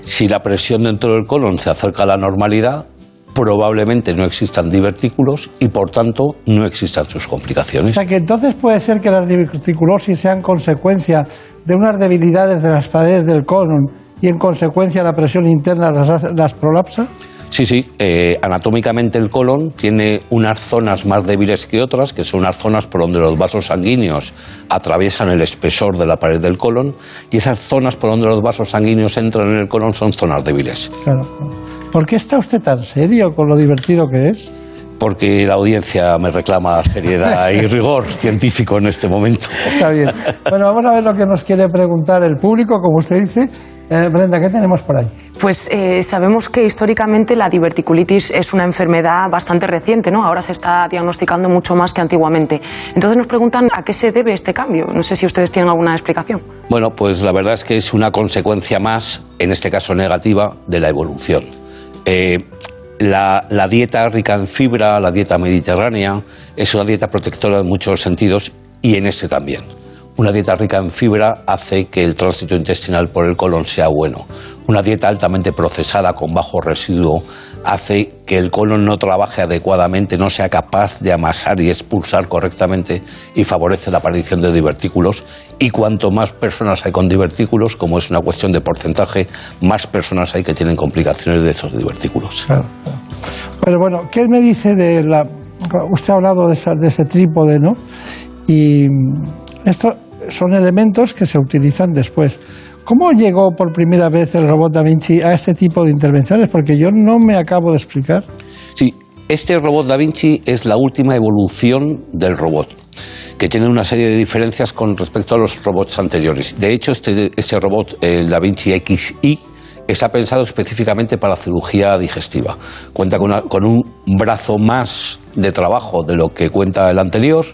Si la presión dentro del colon se acerca a la normalidad, probablemente no existan divertículos y por tanto no existan sus O complicaciones. sea que entonces puede ser que las diverticulosis sean consecuencia de unas debilidades de las paredes del colon y en consecuencia la presión interna las, las prolapsa. Sí, sí, eh, anatómicamente el colon tiene unas zonas más débiles que otras, que son unas zonas por donde los vasos sanguíneos atraviesan el espesor de la pared del colon, y esas zonas por donde los vasos sanguíneos entran en el colon son zonas débiles. Claro. ¿Por qué está usted tan serio con lo divertido que es? Porque la audiencia me reclama seriedad y [laughs] rigor científico en este momento. Está bien. Bueno, vamos a ver lo que nos quiere preguntar el público, como usted dice. Eh, Brenda, ¿qué tenemos por ahí? Pues eh, sabemos que históricamente la diverticulitis es una enfermedad bastante reciente, ¿no? Ahora se está diagnosticando mucho más que antiguamente. Entonces nos preguntan a qué se debe este cambio. No sé si ustedes tienen alguna explicación. Bueno, pues la verdad es que es una consecuencia más, en este caso negativa, de la evolución. Eh, la, la dieta rica en fibra, la dieta mediterránea, es una dieta protectora en muchos sentidos y en este también. Una dieta rica en fibra hace que el tránsito intestinal por el colon sea bueno. Una dieta altamente procesada con bajo residuo hace que el colon no trabaje adecuadamente, no sea capaz de amasar y expulsar correctamente y favorece la aparición de divertículos. Y cuanto más personas hay con divertículos, como es una cuestión de porcentaje, más personas hay que tienen complicaciones de esos divertículos. Pero bueno, ¿qué me dice de la... Usted ha hablado de, esa- de ese trípode, ¿no? Y estos son elementos que se utilizan después. ¿Cómo llegó por primera vez el robot Da Vinci a este tipo de intervenciones? Porque yo no me acabo de explicar. Sí, este robot Da Vinci es la última evolución del robot, que tiene una serie de diferencias con respecto a los robots anteriores. De hecho, este, este robot, el Da Vinci XI, está pensado específicamente para cirugía digestiva. Cuenta con, una- con un brazo más de trabajo de lo que cuenta el anterior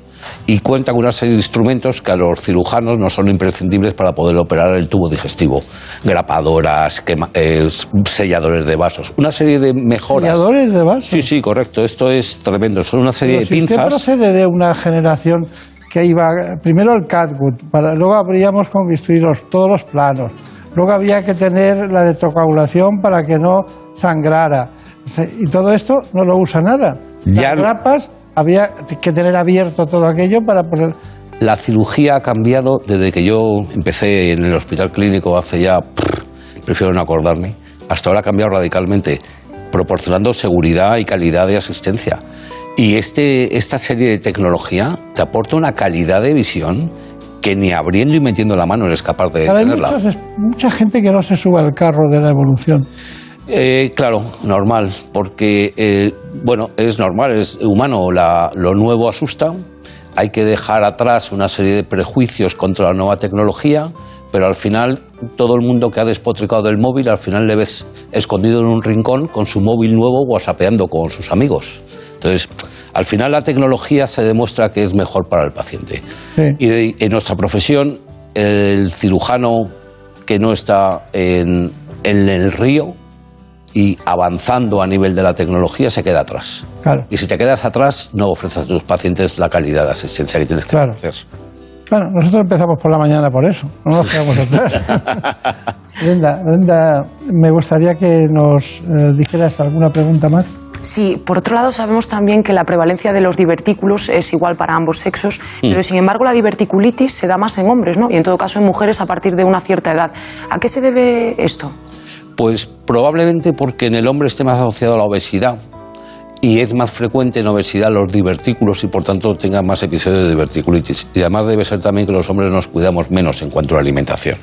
y cuenta con una serie de instrumentos que a los cirujanos no son imprescindibles para poder operar el tubo digestivo. Grapadoras, quema- eh, selladores de vasos, una serie de mejoras. ¿Selladores de vasos? Sí, sí, correcto. Esto es tremendo. Son una serie Pero de si usted pinzas. procede de una generación que iba primero el catgut, para, luego habríamos construido todos los planos, luego había que tener la electrocoagulación para que no sangrara. Y todo esto no lo usa nada. Ya- Las grapas había que tener abierto todo aquello para poner. La cirugía ha cambiado desde que yo empecé en el hospital clínico hace ya, prr, prefiero no acordarme, hasta ahora ha cambiado radicalmente, proporcionando seguridad y calidad de asistencia. Y este, esta serie de tecnología te aporta una calidad de visión que ni abriendo y metiendo la mano eres capaz de hay tenerla. muchos es- mucha gente que no se sube al carro de la evolución. Eh, claro, normal, porque, eh, bueno, es normal, es humano, la- lo nuevo asusta, hay que dejar atrás una serie de prejuicios contra la nueva tecnología, pero al final todo el mundo que ha despotricado del móvil, al final le ves escondido en un rincón con su móvil nuevo whatsappeando con sus amigos. Entonces, al final la tecnología se demuestra que es mejor para el paciente. Y de- en nuestra profesión, el cirujano que no está en, en el río y avanzando a nivel de la tecnología se queda atrás. Claro. Y si te quedas atrás, no ofreces a tus pacientes la calidad de asistencia que tienes que Claro. ofrecer. Bueno, nosotros empezamos por la mañana por eso, no nos quedamos atrás. [laughs] Brenda, Brenda, me gustaría que nos eh, dijeras alguna pregunta más. Sí, por otro lado sabemos también que la prevalencia de los divertículos es igual para ambos sexos, Mm. pero sin embargo la diverticulitis se da más en hombres, ¿no? Y en todo caso en mujeres a partir de una cierta edad. ¿A qué se debe esto? Pues probablemente porque en el hombre esté más asociado a la obesidad y es más frecuente en obesidad los divertículos y por tanto tenga más episodios de diverticulitis. Y además debe ser también que los hombres nos cuidamos menos en cuanto a la alimentación.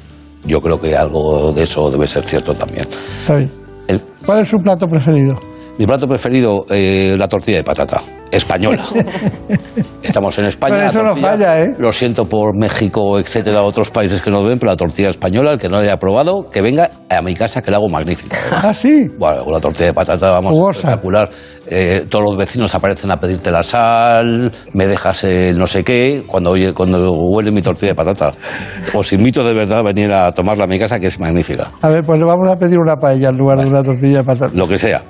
Yo creo que algo de eso debe ser cierto también. Está bien. El- ¿Cuál es su plato preferido? Mi plato preferido, eh, la tortilla de patata, española. [laughs] Estamos en España. Pero eso no falla, ¿eh? Lo siento por México, etcétera, otros países que nos ven, pero la tortilla española, el que no la haya probado, que venga a mi casa que la hago magnífica. Ah, sí. Bueno, una tortilla de patata, vamos, Jugosa. espectacular. Eh, todos los vecinos aparecen a pedirte la sal, me dejas el no sé qué, cuando, oye, cuando huele mi tortilla de patata. [laughs] Os invito de verdad a venir a tomarla a mi casa, que es magnífica. A ver, pues le vamos a pedir una paella en lugar de una tortilla de patata. Lo que sea.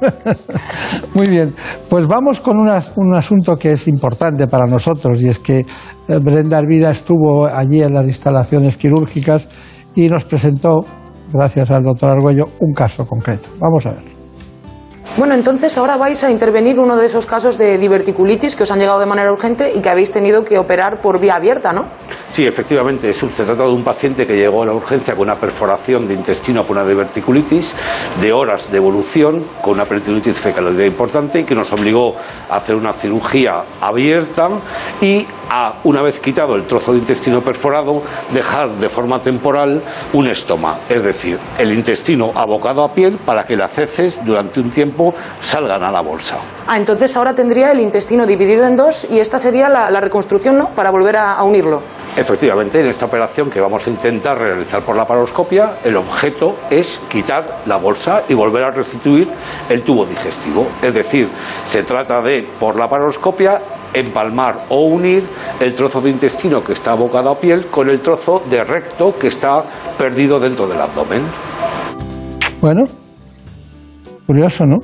[laughs] Muy bien, pues vamos con una- un asunto que es importante para nosotros y es que eh, Brenda Arvida estuvo allí en las instalaciones quirúrgicas y nos presentó, gracias al doctor Argüello, un caso concreto. Vamos a ver. Bueno, entonces ahora vais a intervenir uno de esos casos de diverticulitis que os han llegado de manera urgente y que habéis tenido que operar por vía abierta, ¿no? Sí, efectivamente, es un- se trata de un paciente que llegó a la urgencia con una perforación de intestino por una diverticulitis, de horas de evolución, con una peritonitis fecaloidea importante y que nos obligó a hacer una cirugía abierta y a, una vez quitado el trozo de intestino perforado, dejar de forma temporal un estoma, es decir, el intestino abocado a piel para que las heces durante un tiempo salgan a la bolsa. Ah, entonces ahora tendría el intestino dividido en dos y esta sería la, la reconstrucción, ¿no? Para volver a, a unirlo. Efectivamente, en esta operación que vamos a intentar realizar por la paroscopia, el objeto es quitar la bolsa y volver a restituir el tubo digestivo. Es decir, se trata de, por la paroscopia, empalmar o unir el trozo de intestino que está abocado a piel con el trozo de recto que está perdido dentro del abdomen. Bueno, curioso, ¿no?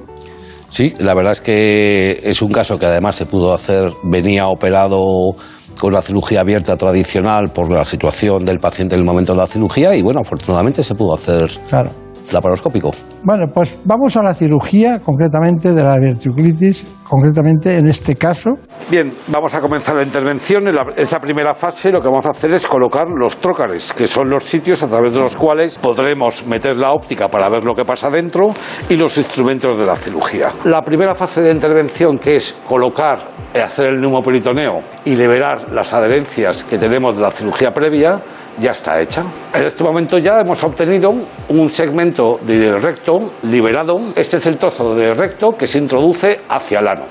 Sí, la verdad es que es un caso que además se pudo hacer, venía operado con la cirugía abierta tradicional por la situación del paciente en el momento de la cirugía y bueno, afortunadamente se pudo hacer Claro. Laparoscópico. Bueno, pues vamos a la cirugía concretamente de la diverticulitis, concretamente en este caso. Bien, vamos a comenzar la intervención. En la, esta primera fase lo que vamos a hacer es colocar los trócares, que son los sitios a través de los cuales podremos meter la óptica para ver lo que pasa dentro y los instrumentos de la cirugía. La primera fase de intervención, que es colocar, eh, hacer el neumoperitoneo y liberar las adherencias que tenemos de la cirugía previa, ya está hecha. En este momento ya hemos obtenido un segmento de recto liberado. Este es el trozo de recto que se introduce hacia el ano.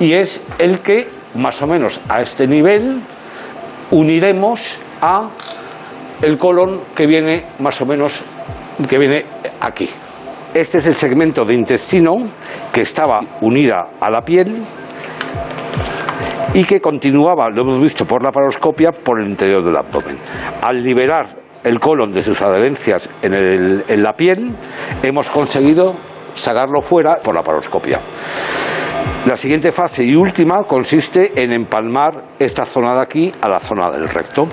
Y es el que, más o menos a este nivel, uniremos a el colon que viene más o menos que viene aquí. Este es el segmento de intestino que estaba unida a la piel y que continuaba, lo hemos visto por la paroscopia, por el interior del abdomen. Al liberar el colon de sus adherencias en, la piel, hemos conseguido sacarlo fuera por la paroscopia. La siguiente fase y última consiste en empalmar esta zona de aquí a la zona del recto.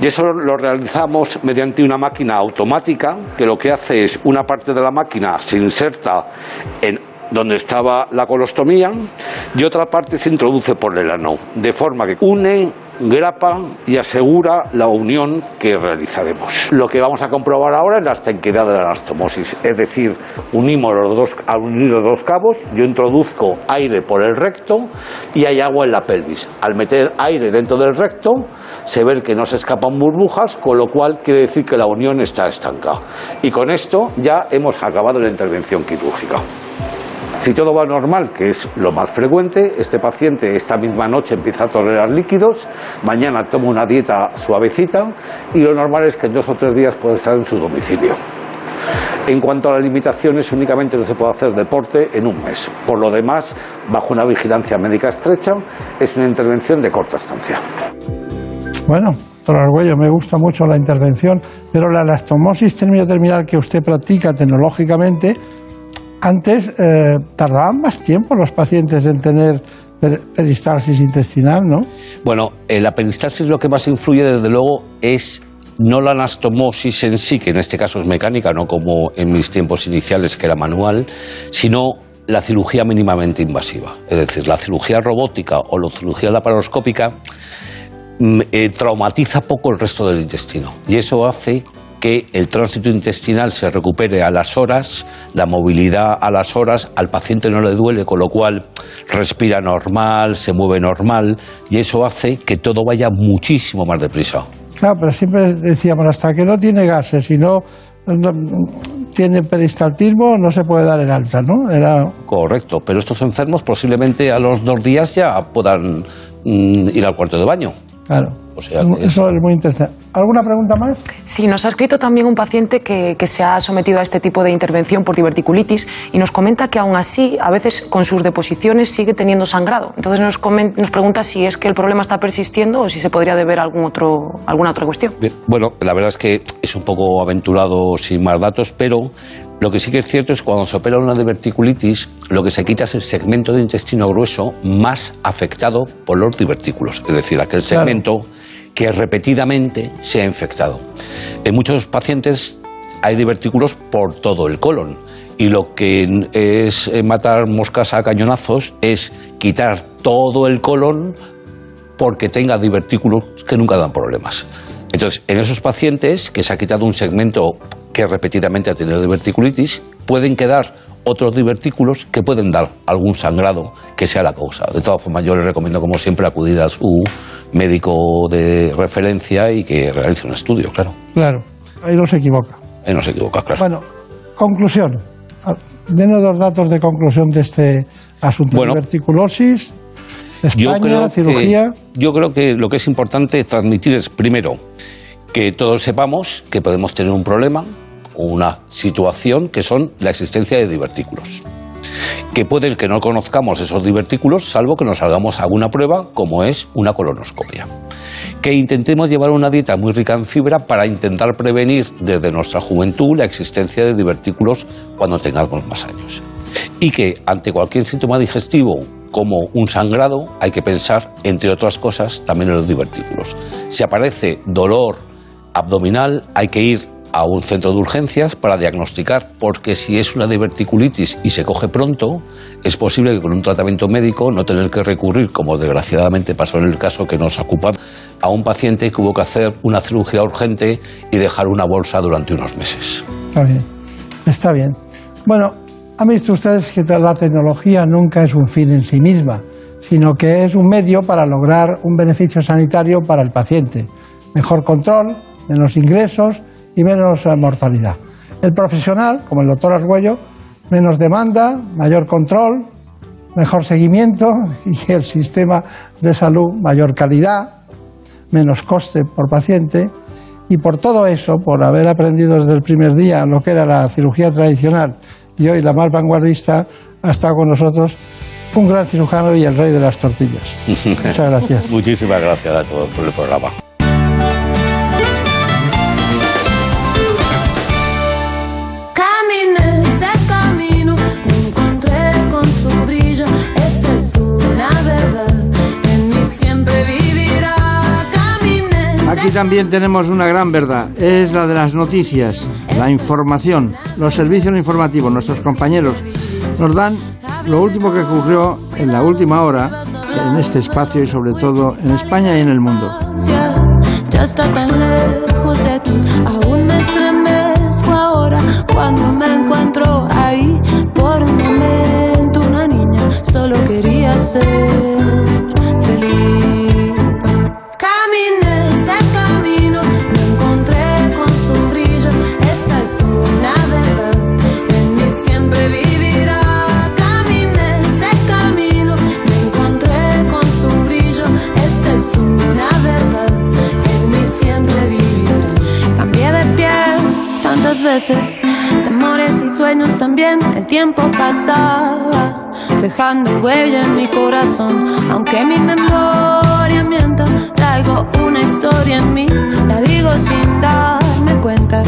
Y eso lo realizamos mediante una máquina automática que lo que hace es una parte de la máquina se inserta en donde estaba la colostomía y otra parte se introduce por el ano, de forma que une, grapa y asegura la unión que realizaremos. Lo que vamos a comprobar ahora es la estanquidad de la anastomosis, es decir, unimos los dos, al unir los dos cabos, yo introduzco aire por el recto y hay agua en la pelvis. Al meter aire dentro del recto, se ve que no se escapan burbujas, con lo cual quiere decir que la unión está estanca. Y con esto ya hemos acabado la intervención quirúrgica. Si todo va normal, que es lo más frecuente, este paciente esta misma noche empieza a tolerar líquidos, mañana toma una dieta suavecita y lo normal es que en dos o tres días puede estar en su domicilio. En cuanto a las limitaciones, únicamente no se puede hacer deporte en un mes. Por lo demás, bajo una vigilancia médica estrecha, es una intervención de corta estancia. Bueno, doctor Argüello, me gusta mucho la intervención, pero la anastomosis término terminal que usted practica tecnológicamente, antes eh, tardaban más tiempo los pacientes en tener per- peristalsis intestinal, ¿no? Bueno, eh, la peristalsis lo que más influye, desde luego, es no la anastomosis en sí, que en este caso es mecánica, no como en mis tiempos iniciales, que era manual, sino la cirugía mínimamente invasiva. Es decir, la cirugía robótica o la cirugía laparoscópica mm, eh, traumatiza poco el resto del intestino. Y eso hace que el tránsito intestinal se recupere a las horas, la movilidad a las horas, al paciente no le duele, con lo cual respira normal, se mueve normal, y eso hace que todo vaya muchísimo más deprisa. Claro, pero siempre decíamos, hasta que no tiene gases y no, no- tiene peristaltismo, no se puede dar el alta, ¿no? Era, Correcto, pero estos enfermos posiblemente a los dos días ya puedan mm, ir al cuarto de baño. claro. O sea, que Eso es muy interesante. ¿Alguna pregunta más? Sí, nos ha escrito también un paciente que, que se ha sometido a este tipo de intervención por diverticulitis y nos comenta que aún así, a veces con sus deposiciones sigue teniendo sangrado. Entonces nos, pregunta si es que el problema está persistiendo o si se podría deber a algún otro, alguna otra cuestión. Bien, Bueno, la verdad es que es un poco aventurado sin más datos, pero lo que sí que es cierto es que cuando se opera una diverticulitis, lo que se quita es el segmento de intestino grueso más afectado por los divertículos, es decir, aquel Claro. Que repetidamente se ha infectado. En muchos pacientes hay divertículos por todo el colon. Y lo que es eh, matar moscas a cañonazos es quitar todo el colon porque tenga divertículos que nunca dan problemas. Entonces, en esos pacientes que se ha quitado un segmento que repetidamente ha tenido diverticulitis, pueden quedar otros divertículos que pueden dar algún sangrado que sea la causa. De todas formas, yo les recomiendo, como siempre, acudir a su médico de referencia y que realice un estudio, claro. Claro, ahí no se equivoca. Ahí no se equivoca, claro. Bueno, conclusión. Ah, Denos dos datos de conclusión de este asunto. Bueno. Diverticulosis, Yo España, que- cirugía. yo creo que lo que es importante transmitir es, primero, que todos sepamos que podemos tener un problema, una situación que son la existencia de divertículos. Que puede que no conozcamos esos divertículos, salvo que nos hagamos alguna prueba, como es una colonoscopia. Que intentemos llevar una dieta muy rica en fibra para intentar prevenir desde nuestra juventud la existencia de divertículos cuando tengamos más años. Y que ante cualquier síntoma digestivo como un sangrado, hay que pensar, entre otras cosas, también en los divertículos. Si aparece dolor abdominal, hay que ir a un centro de urgencias para diagnosticar, porque si es una diverticulitis y se coge pronto, es posible que con un tratamiento médico no tener que recurrir, como desgraciadamente pasó en el caso que nos ocupa, a un paciente que hubo que hacer una cirugía urgente y dejar una bolsa durante unos meses. Está bien, está bien. Bueno, han visto ustedes que la tecnología nunca es un fin en sí misma, sino que es un medio para lograr un beneficio sanitario para el paciente. Mejor control, menos ingresos y menos mortalidad. El profesional, como el doctor Argüello, menos demanda, mayor control, mejor seguimiento [laughs] y el sistema de salud mayor calidad, menos coste por paciente. Y por todo eso, por haber aprendido desde el primer día lo que era la cirugía tradicional y hoy la más vanguardista, ha estado con nosotros un gran cirujano y el rey de las tortillas. [laughs] Muchas gracias. Muchísimas gracias a todos por el programa. También tenemos una gran verdad, es la de las noticias, la información, los servicios informativos. Nuestros compañeros nos dan lo último que ocurrió en la última hora en este espacio y sobre todo en España y en el mundo. cuando me encuentro ahí. Por un momento, una niña solo quería ser veces, temores y sueños también. El tiempo pasaba, dejando huella en mi corazón. Aunque mi memoria mienta, traigo una historia en mí. La digo sin darme cuenta,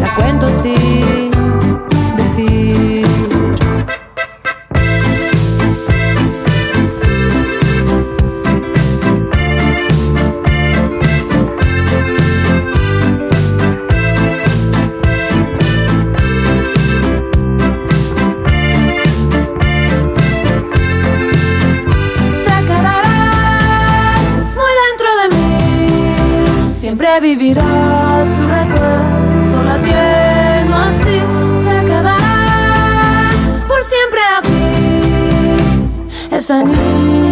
la cuento sin decir. Vivirá su recuerdo latiendo así. Se quedará por siempre aquí. Esa niña,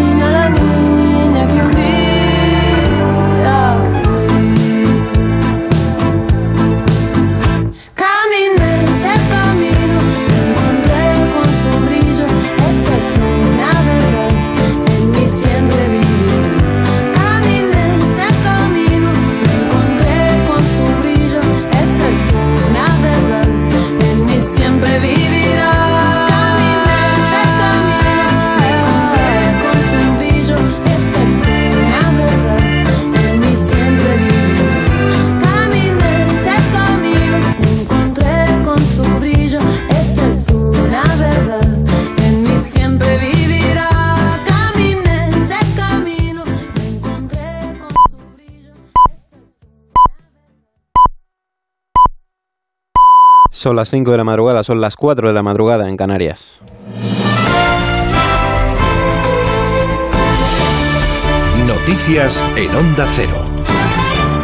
Son las 5 de la madrugada, son las 4 de la madrugada en Canarias. Noticias en Onda Cero.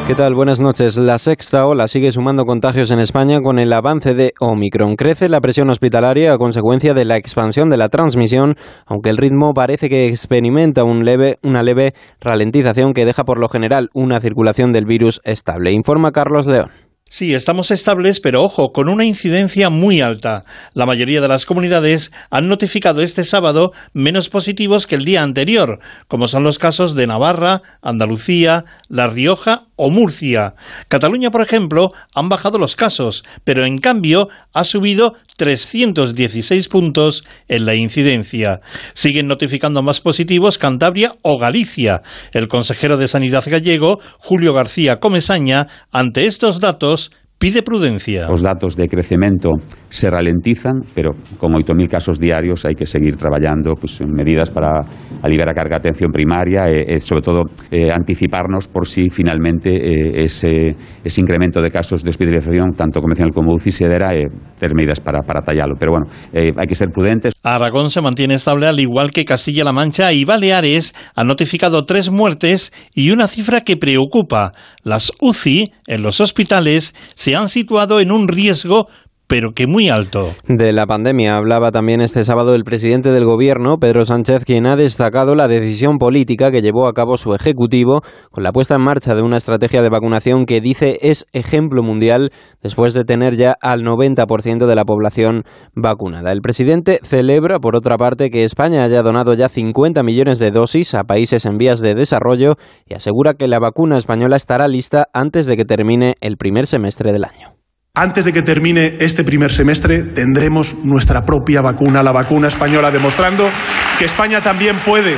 ¿Qué tal? Buenas noches. La sexta ola sigue sumando contagios en España con el avance de Omicron. Crece la presión hospitalaria a consecuencia de la expansión de la transmisión, aunque el ritmo parece que experimenta un leve, una leve ralentización que deja por lo general una circulación del virus estable. Informa Carlos León. Sí, estamos estables, pero ojo, con una incidencia muy alta. La mayoría de las comunidades han notificado este sábado menos positivos que el día anterior, como son los casos de Navarra, Andalucía, La Rioja o Murcia. Cataluña, por ejemplo, han bajado los casos, pero en cambio ha subido 316 puntos en la incidencia. Siguen notificando más positivos Cantabria o Galicia. El consejero de Sanidad gallego, Julio García Comesaña, ante estos datos, pide prudencia. Los datos de crecimiento se ralentizan, pero como 8.000 casos diarios hay que seguir trabajando pues, en medidas para aliviar la carga de atención primaria, eh, eh, sobre todo eh, anticiparnos por si finalmente eh, ese, ese incremento de casos de hospitalización, tanto convencional como UCI, se dará, eh, tener medidas para, para tallarlo. Pero bueno, eh, hay que ser prudentes. Aragón se mantiene estable al igual que Castilla-La Mancha y Baleares han notificado tres muertes y una cifra que preocupa. Las UCI en los hospitales se han situado en un riesgo pero que muy alto. De la pandemia hablaba también este sábado el presidente del gobierno, Pedro Sánchez, quien ha destacado la decisión política que llevó a cabo su ejecutivo con la puesta en marcha de una estrategia de vacunación que dice es ejemplo mundial después de tener ya al 90% de la población vacunada. El presidente celebra, por otra parte, que España haya donado ya 50 millones de dosis a países en vías de desarrollo y asegura que la vacuna española estará lista antes de que termine el primer semestre del año. Antes de que termine este primer semestre tendremos nuestra propia vacuna, la vacuna española, demostrando que España también puede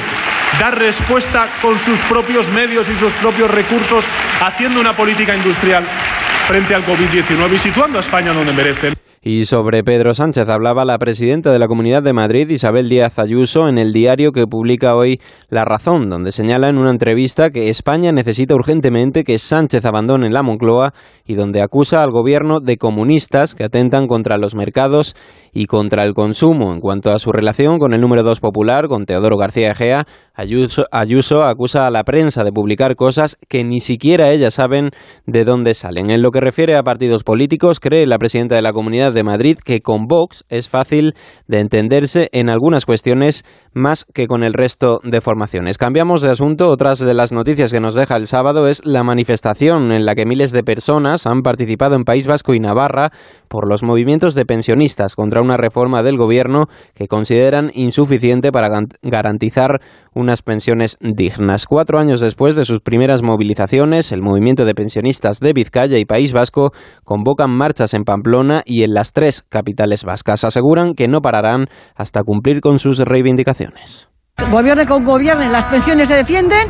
dar respuesta con sus propios medios y sus propios recursos, haciendo una política industrial frente al COVID-19 y situando a España donde merecen. Y sobre Pedro Sánchez hablaba la presidenta de la Comunidad de Madrid, Isabel Díaz Ayuso, en el diario que publica hoy La Razón, donde señala en una entrevista que España necesita urgentemente que Sánchez abandone la Moncloa y donde acusa al gobierno de comunistas que atentan contra los mercados y contra el consumo. En cuanto a su relación con el número 2 popular, con Teodoro García Egea, Ayuso, Ayuso, acusa a la prensa de publicar cosas que ni siquiera ellas saben de dónde salen. En lo que refiere a partidos políticos, cree la presidenta de la Comunidad de Madrid que con Vox es fácil de entenderse en algunas cuestiones más que con el resto de formaciones. Cambiamos de asunto. Otras de las noticias que nos deja el sábado es la manifestación en la que miles de personas han participado en País Vasco y Navarra por los movimientos de pensionistas contra una reforma del gobierno que consideran insuficiente para garantizar unas pensiones dignas. Cuatro años después de sus primeras movilizaciones, el movimiento de pensionistas de Vizcaya y País Vasco convocan marchas en Pamplona y en las tres capitales vascas. Aseguran que no pararán hasta cumplir con sus reivindicaciones. Gobierne con gobierne, las pensiones se defienden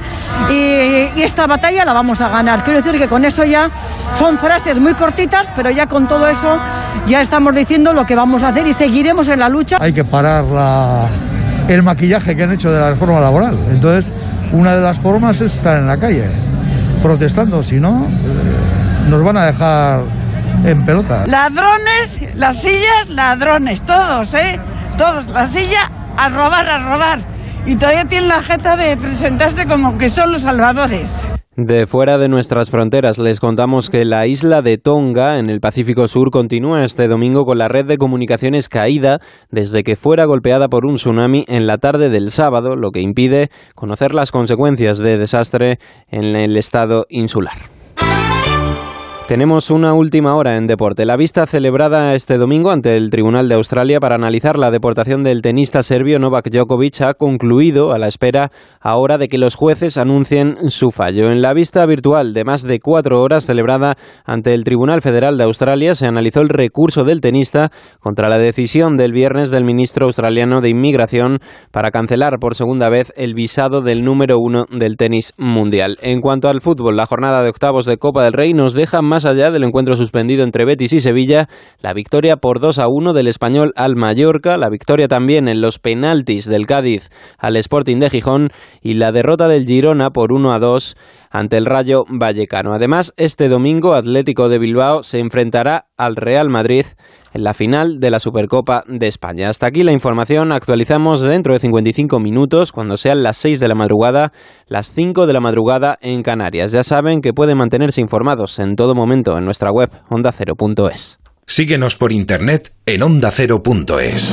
y, y, esta batalla la vamos a ganar. Quiero decir que con eso ya son frases muy cortitas, pero ya con todo eso ya estamos diciendo lo que vamos a hacer y seguiremos en la lucha. Hay que parar la, el maquillaje que han hecho de la reforma laboral. Entonces, una de las formas es estar en la calle, protestando, si no, eh, nos van a dejar en pelota. Ladrones, las sillas, ladrones, todos, ¿eh? Todos, la silla a robar, a robar y todavía tienen la jeta de presentarse como que son los salvadores. De fuera de nuestras fronteras les contamos que la isla de Tonga, en el Pacífico Sur, continúa este domingo con la red de comunicaciones caída desde que fuera golpeada por un tsunami en la tarde del sábado, lo que impide conocer las consecuencias de desastre en el estado insular. Tenemos una última hora en deporte. La vista celebrada este domingo ante el Tribunal de Australia para analizar la deportación del tenista serbio Novak Djokovic ha concluido a la espera ahora de que los jueces anuncien su fallo. En la vista virtual de más de cuatro horas celebrada ante el Tribunal Federal de Australia se analizó el recurso del tenista contra la decisión del viernes del ministro australiano de Inmigración para cancelar por segunda vez el visado del número uno del tenis mundial. En cuanto al fútbol, la jornada de octavos de Copa del Rey nos deja más más allá del encuentro suspendido entre Betis y Sevilla, la victoria por 2 a 1 del español al Mallorca, la victoria también en los penaltis del Cádiz al Sporting de Gijón y la derrota del Girona por 1 a 2 ante el Rayo Vallecano. Además, este domingo Atlético de Bilbao se enfrentará al Real Madrid en la final de la Supercopa de España. Hasta aquí la información. Actualizamos dentro de 55 minutos, cuando sean las 6 de la madrugada, las 5 de la madrugada en Canarias. Ya saben que pueden mantenerse informados en todo momento en nuestra web ondacero.es. Síguenos por internet en ondacero.es.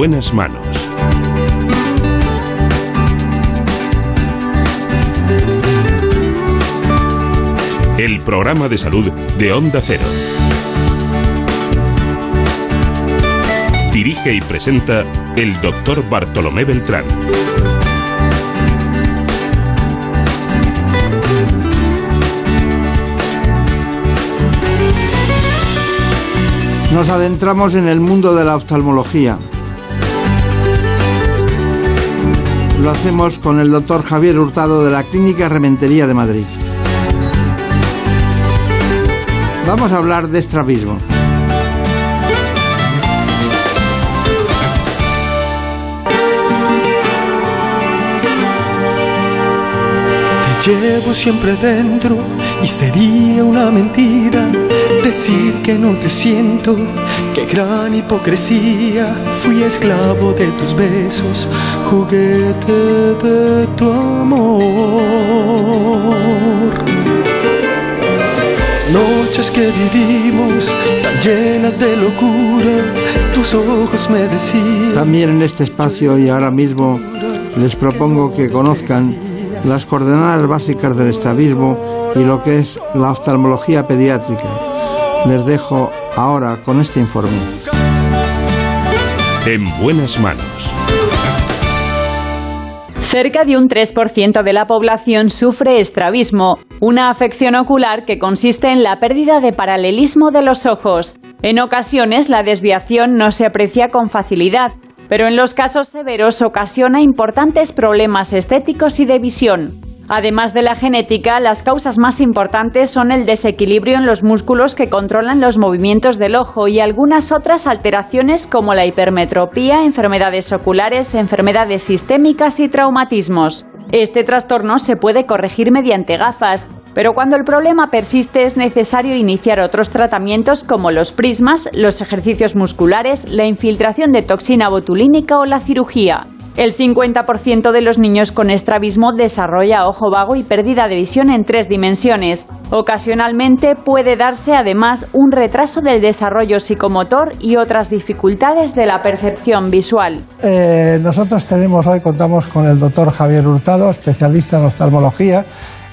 Buenas manos. El programa de salud de Onda Cero. Dirige y presenta el doctor Bartolomé Beltrán. Nos adentramos en el mundo de la oftalmología. Lo hacemos con el doctor Javier Hurtado de la Clínica Rementería de Madrid. Vamos a hablar de estrabismo. Te llevo siempre dentro y sería una mentira decir que no te siento. Qué gran hipocresía. Fui esclavo de tus besos, juguete de tu amor. Noches que vivimos tan llenas de locura, tus ojos me decían. También en este espacio y ahora mismo les propongo que conozcan las coordenadas básicas del estrabismo y lo que es la oftalmología pediátrica. Les dejo ahora con este informe. En buenas manos. Cerca de un 3% de la población sufre estrabismo, una afección ocular que consiste en la pérdida de paralelismo de los ojos. En ocasiones la desviación no se aprecia con facilidad, pero en los casos severos ocasiona importantes problemas estéticos y de visión. Además de la genética, las causas más importantes son el desequilibrio en los músculos que controlan los movimientos del ojo y algunas otras alteraciones como la hipermetropía, enfermedades oculares, enfermedades sistémicas y traumatismos. Este trastorno se puede corregir mediante gafas, pero cuando el problema persiste es necesario iniciar otros tratamientos como los prismas, los ejercicios musculares, la infiltración de toxina botulínica o la cirugía. El 50% de los niños con estrabismo desarrolla ojo vago y pérdida de visión en tres dimensiones. Ocasionalmente puede darse además un retraso del desarrollo psicomotor y otras dificultades de la percepción visual. Eh, nosotros tenemos hoy, contamos con el doctor Javier Hurtado, especialista en oftalmología,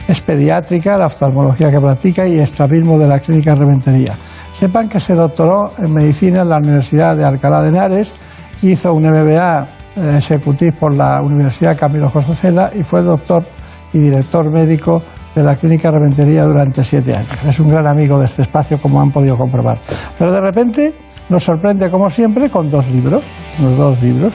es pediátrica, la oftalmología que practica y estrabismo de la Clínica Rementería. Sepan que se doctoró en medicina en la Universidad de Alcalá de Henares, hizo un MBA eh, executivo por la Universidad Camilo José Cela y fue doctor y director médico de la Clínica Rementería durante siete años. Es un gran amigo de este espacio, como han podido comprobar. Pero de repente nos sorprende, como siempre, con dos libros, los dos libros.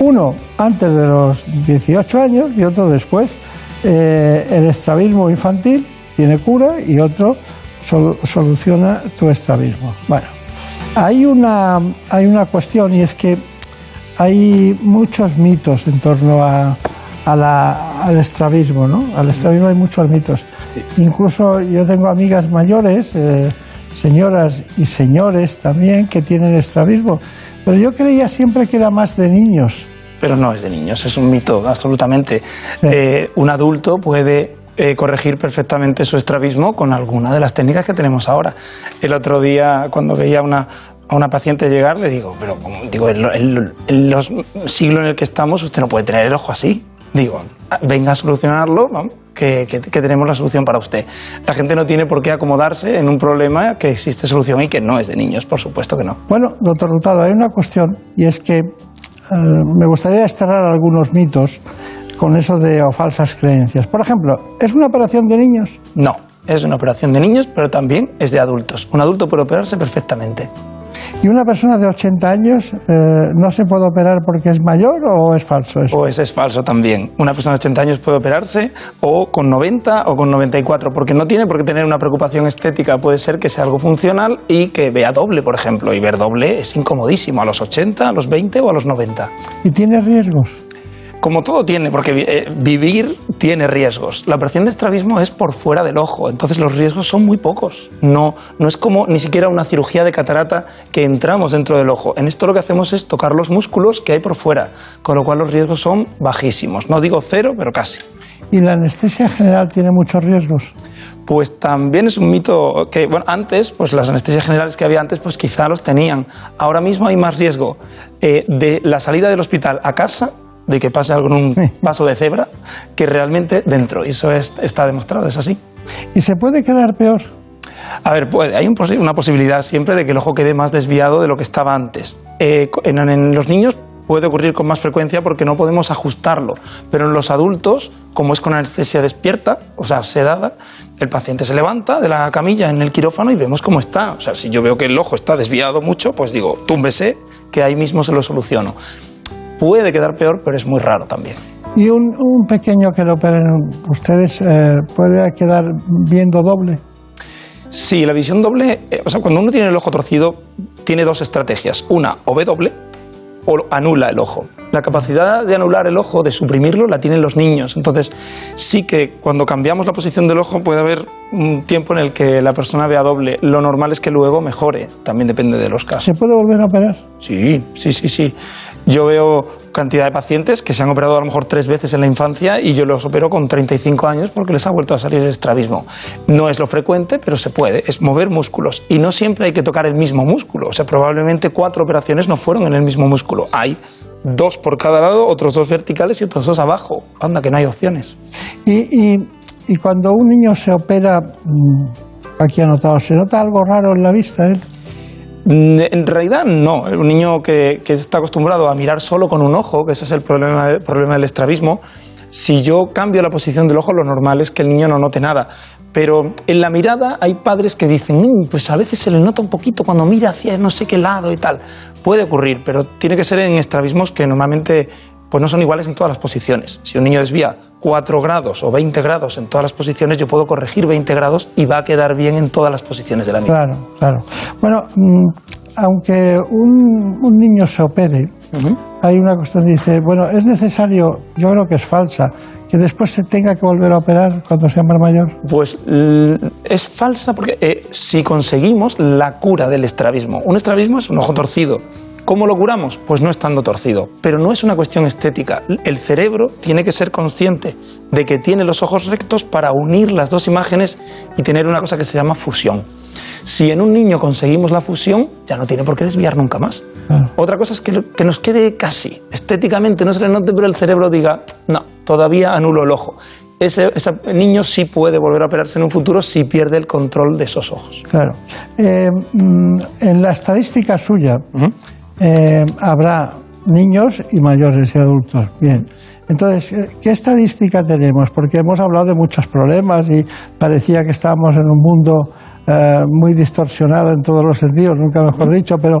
Uno antes de los 18 años y otro después. Eh, el estrabismo infantil tiene cura y otro sol- soluciona tu estrabismo. Bueno, hay una, hay una cuestión y es que hay muchos mitos en torno a, a la- al estrabismo, ¿no? Al estrabismo hay muchos mitos. Incluso yo tengo amigas mayores, eh, señoras y señores también, que tienen estrabismo. Pero yo creía siempre que era más de niños. pero no es de niños, es un mito, absolutamente. Eh, un adulto puede eh, corregir perfectamente su estrabismo con alguna de las técnicas que tenemos ahora. El otro día, cuando veía una, a una paciente llegar, le digo, pero como- digo, en, lo- en lo- en los siglos en el que estamos, usted no puede tener el ojo así. Digo, "Ah, venga a solucionarlo, vamos, que, que- que tenemos la solución para usted. La gente no tiene por qué acomodarse en un problema que existe solución y que no es de niños, por supuesto que no. Bueno, doctor Hurtado, hay una cuestión y es que eh, me gustaría desterrar algunos mitos con eso de o falsas creencias. Por ejemplo, ¿es una operación de niños? No, es una operación de niños, pero también es de adultos. Un adulto puede operarse perfectamente. ¿Y una persona de 80 años eh, no se puede operar porque es mayor o es falso eso? O ese es falso también. Una persona de 80 años puede operarse o con 90 o con 94, porque no tiene por qué tener una preocupación estética. Puede ser que sea algo funcional y que vea doble, por ejemplo. Y ver doble es incomodísimo a los 80, a los 20 o a los 90. ¿Y tiene riesgos? Como todo tiene, porque eh, vivir tiene riesgos. La operación de estrabismo es por fuera del ojo, entonces los riesgos son muy pocos. No, no es como ni siquiera una cirugía de catarata que entramos dentro del ojo. En esto lo que hacemos es tocar los músculos que hay por fuera, con lo cual los riesgos son bajísimos. No digo cero, pero casi. ¿Y la anestesia general tiene muchos riesgos? Pues también es un mito que, bueno, antes, pues las anestesias generales que había antes, pues quizá los tenían. Ahora mismo hay más riesgo eh, de la salida del hospital a casa, de que pase algo en un paso de cebra, que realmente dentro. Y eso es- está demostrado, es así. ¿Y se puede quedar peor? A ver, puede, hay un posi- una posibilidad siempre de que el ojo quede más desviado de lo que estaba antes. Eh, en, en los niños puede ocurrir con más frecuencia porque no podemos ajustarlo, pero en los adultos, como es con anestesia despierta, o sea, sedada, el paciente se levanta de la camilla en el quirófano y vemos cómo está. O sea, si yo veo que el ojo está desviado mucho, pues digo, túmbese, que ahí mismo se lo soluciono. Puede quedar peor, pero es muy raro también. ¿Y un, un pequeño que lo operen ustedes eh, puede quedar viendo doble? Sí, la visión doble, eh, o sea, cuando uno tiene el ojo torcido, tiene dos estrategias. Una, o ve doble o anula el ojo. La capacidad de anular el ojo, de suprimirlo, la tienen los niños. Entonces, sí que cuando cambiamos la posición del ojo puede haber un tiempo en el que la persona vea doble. Lo normal es que luego mejore, también depende de los casos. ¿Se puede volver a operar? Sí, sí, sí, sí. Yo veo cantidad de pacientes que se han operado a lo mejor tres veces en la infancia y yo los opero con 35 años porque les ha vuelto a salir el estrabismo. No es lo frecuente, pero se puede. Es mover músculos. Y no siempre hay que tocar el mismo músculo. O sea, probablemente cuatro operaciones no fueron en el mismo músculo. Hay dos por cada lado, otros dos verticales y otros dos abajo. Anda, que no hay opciones. Y, y- y cuando un niño se opera, mm, aquí anotado, ¿se nota algo raro en la vista? él? Mm, En realidad no. Un niño que, está acostumbrado a mirar solo con un ojo, que ese es el problema, el problema del estrabismo, si yo cambio la posición del ojo, lo normal es que el niño no note nada. Pero en la mirada hay padres que dicen, "Mm, pues a veces se le nota un poquito cuando mira hacia no sé qué lado y tal. Puede ocurrir, pero tiene que ser en estrabismos que normalmente pues no son iguales en todas las posiciones. Si un niño desvía 4 grados o 20 grados en todas las posiciones, yo puedo corregir 20 grados y va a quedar bien en todas las posiciones de la mirada. Claro, claro. Bueno, mm, aunque un, un niño se opere, hay una cuestión que dice, bueno, es necesario, yo creo que es falsa, que después se tenga que volver a operar cuando sea más mayor. Pues l- es falsa porque eh, si conseguimos la cura del estrabismo, un estrabismo es un ojo torcido. ¿Cómo lo curamos? Pues no estando torcido. Pero no es una cuestión estética. El cerebro tiene que ser consciente de que tiene los ojos rectos para unir las dos imágenes y tener una cosa que se llama fusión. Si en un niño conseguimos la fusión, ya no tiene por qué desviar nunca más. Otra cosa es que, nos quede casi, estéticamente no se le note, pero el cerebro diga, no, todavía anulo el ojo. Ese, ese niño sí puede volver a operarse en un futuro si pierde el control de esos ojos. Claro. Eh, mm, en la estadística suya eh, habrá niños y mayores y adultos. Bien. Entonces, eh, ¿qué estadística tenemos? Porque hemos hablado de muchos problemas y parecía que estábamos en un mundo eh, muy distorsionado en todos los sentidos, nunca mejor dicho, pero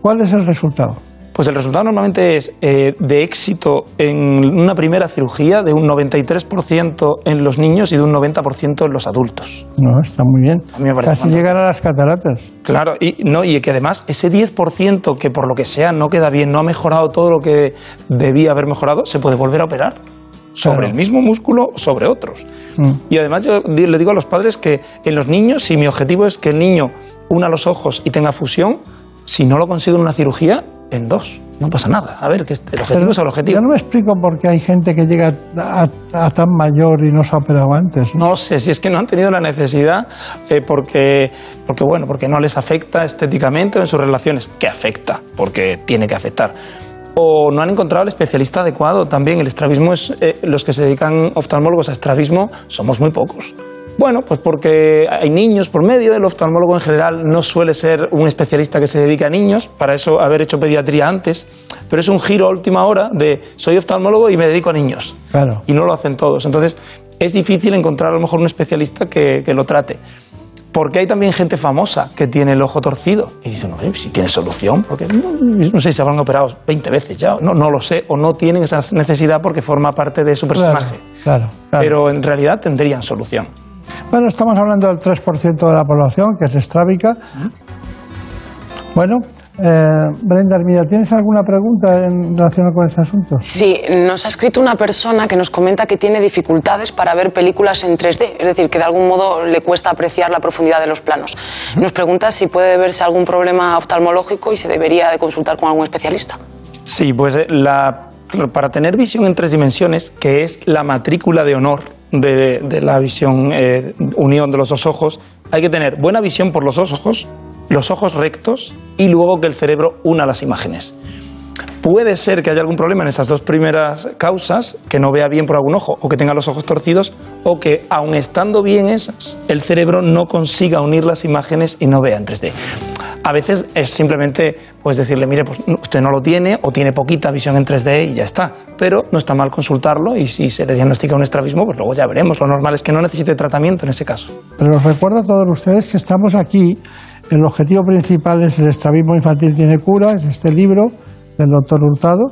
¿cuál es el resultado? Pues el resultado normalmente es eh, de éxito en una primera cirugía de un 93% en los niños y de un 90% en los adultos. No, está muy bien. A mí me parece Casi llegar a las cataratas. Claro, y, no, y que además ese 10% que por lo que sea no queda bien, no ha mejorado todo lo que debía haber mejorado, se puede volver a operar sobre Claro. el mismo músculo o sobre otros. Mm. Y además yo le digo a los padres que en los niños, si mi objetivo es que el niño una los ojos y tenga fusión, si no lo consigo en una cirugía, en dos. No pasa nada. A ver, que el objetivo Pero es el objetivo. Yo no me explico por qué hay gente que llega a, a tan mayor y no se ha operado antes. No sé si es que no han tenido la necesidad eh, porque, porque, bueno, porque no les afecta estéticamente o en sus relaciones, que afecta, porque tiene que afectar. O no han encontrado el especialista adecuado también. El estrabismo es, eh, los que se dedican oftalmólogos a estrabismo somos muy pocos. Bueno, pues porque hay niños por medio, el oftalmólogo en general no suele ser un especialista que se dedique a niños, para eso haber hecho pediatría antes, pero es un giro a última hora de soy oftalmólogo y me dedico a niños Claro. y no lo hacen todos. Entonces, es difícil encontrar a lo mejor un especialista que, que lo trate. Porque hay también gente famosa que tiene el ojo torcido. Y dicen, no, si tiene solución, porque no, no sé si se habrán operado 20 veces ya, no, no lo sé, o no tienen esa necesidad porque forma parte de su personaje. Claro, claro. Pero en realidad tendrían solución. Bueno, estamos hablando del 3% de la población, que es estrábica. Bueno, eh, Brenda Hermida, ¿tienes alguna pregunta en relación con este asunto? Sí, nos ha escrito una persona que nos comenta que tiene dificultades para ver películas en 3D, es decir, que de algún modo le cuesta apreciar la profundidad de los planos. Nos pregunta si puede verse algún problema oftalmológico y si debería de consultar con algún especialista. Sí, pues eh, la- para tener visión en tres dimensiones, que es la matrícula de honor de, la visión, eh, unión de los dos ojos, hay que tener buena visión por los dos ojos, los ojos rectos y luego que el cerebro una las imágenes. Puede ser que haya algún problema en esas dos primeras causas, que no vea bien por algún ojo o que tenga los ojos torcidos, o que aun estando bien esas, el cerebro no consiga unir las imágenes y no vea en 3D. A veces es simplemente pues decirle, mire, pues usted no lo tiene o tiene poquita visión en 3D y ya está. Pero no está mal consultarlo y si se le diagnostica un estrabismo, pues luego ya veremos. Lo normal es que no necesite tratamiento en ese caso. Pero os recuerdo a todos ustedes que estamos aquí. El objetivo principal es el estrabismo infantil tiene cura, es este libro del doctor Hurtado.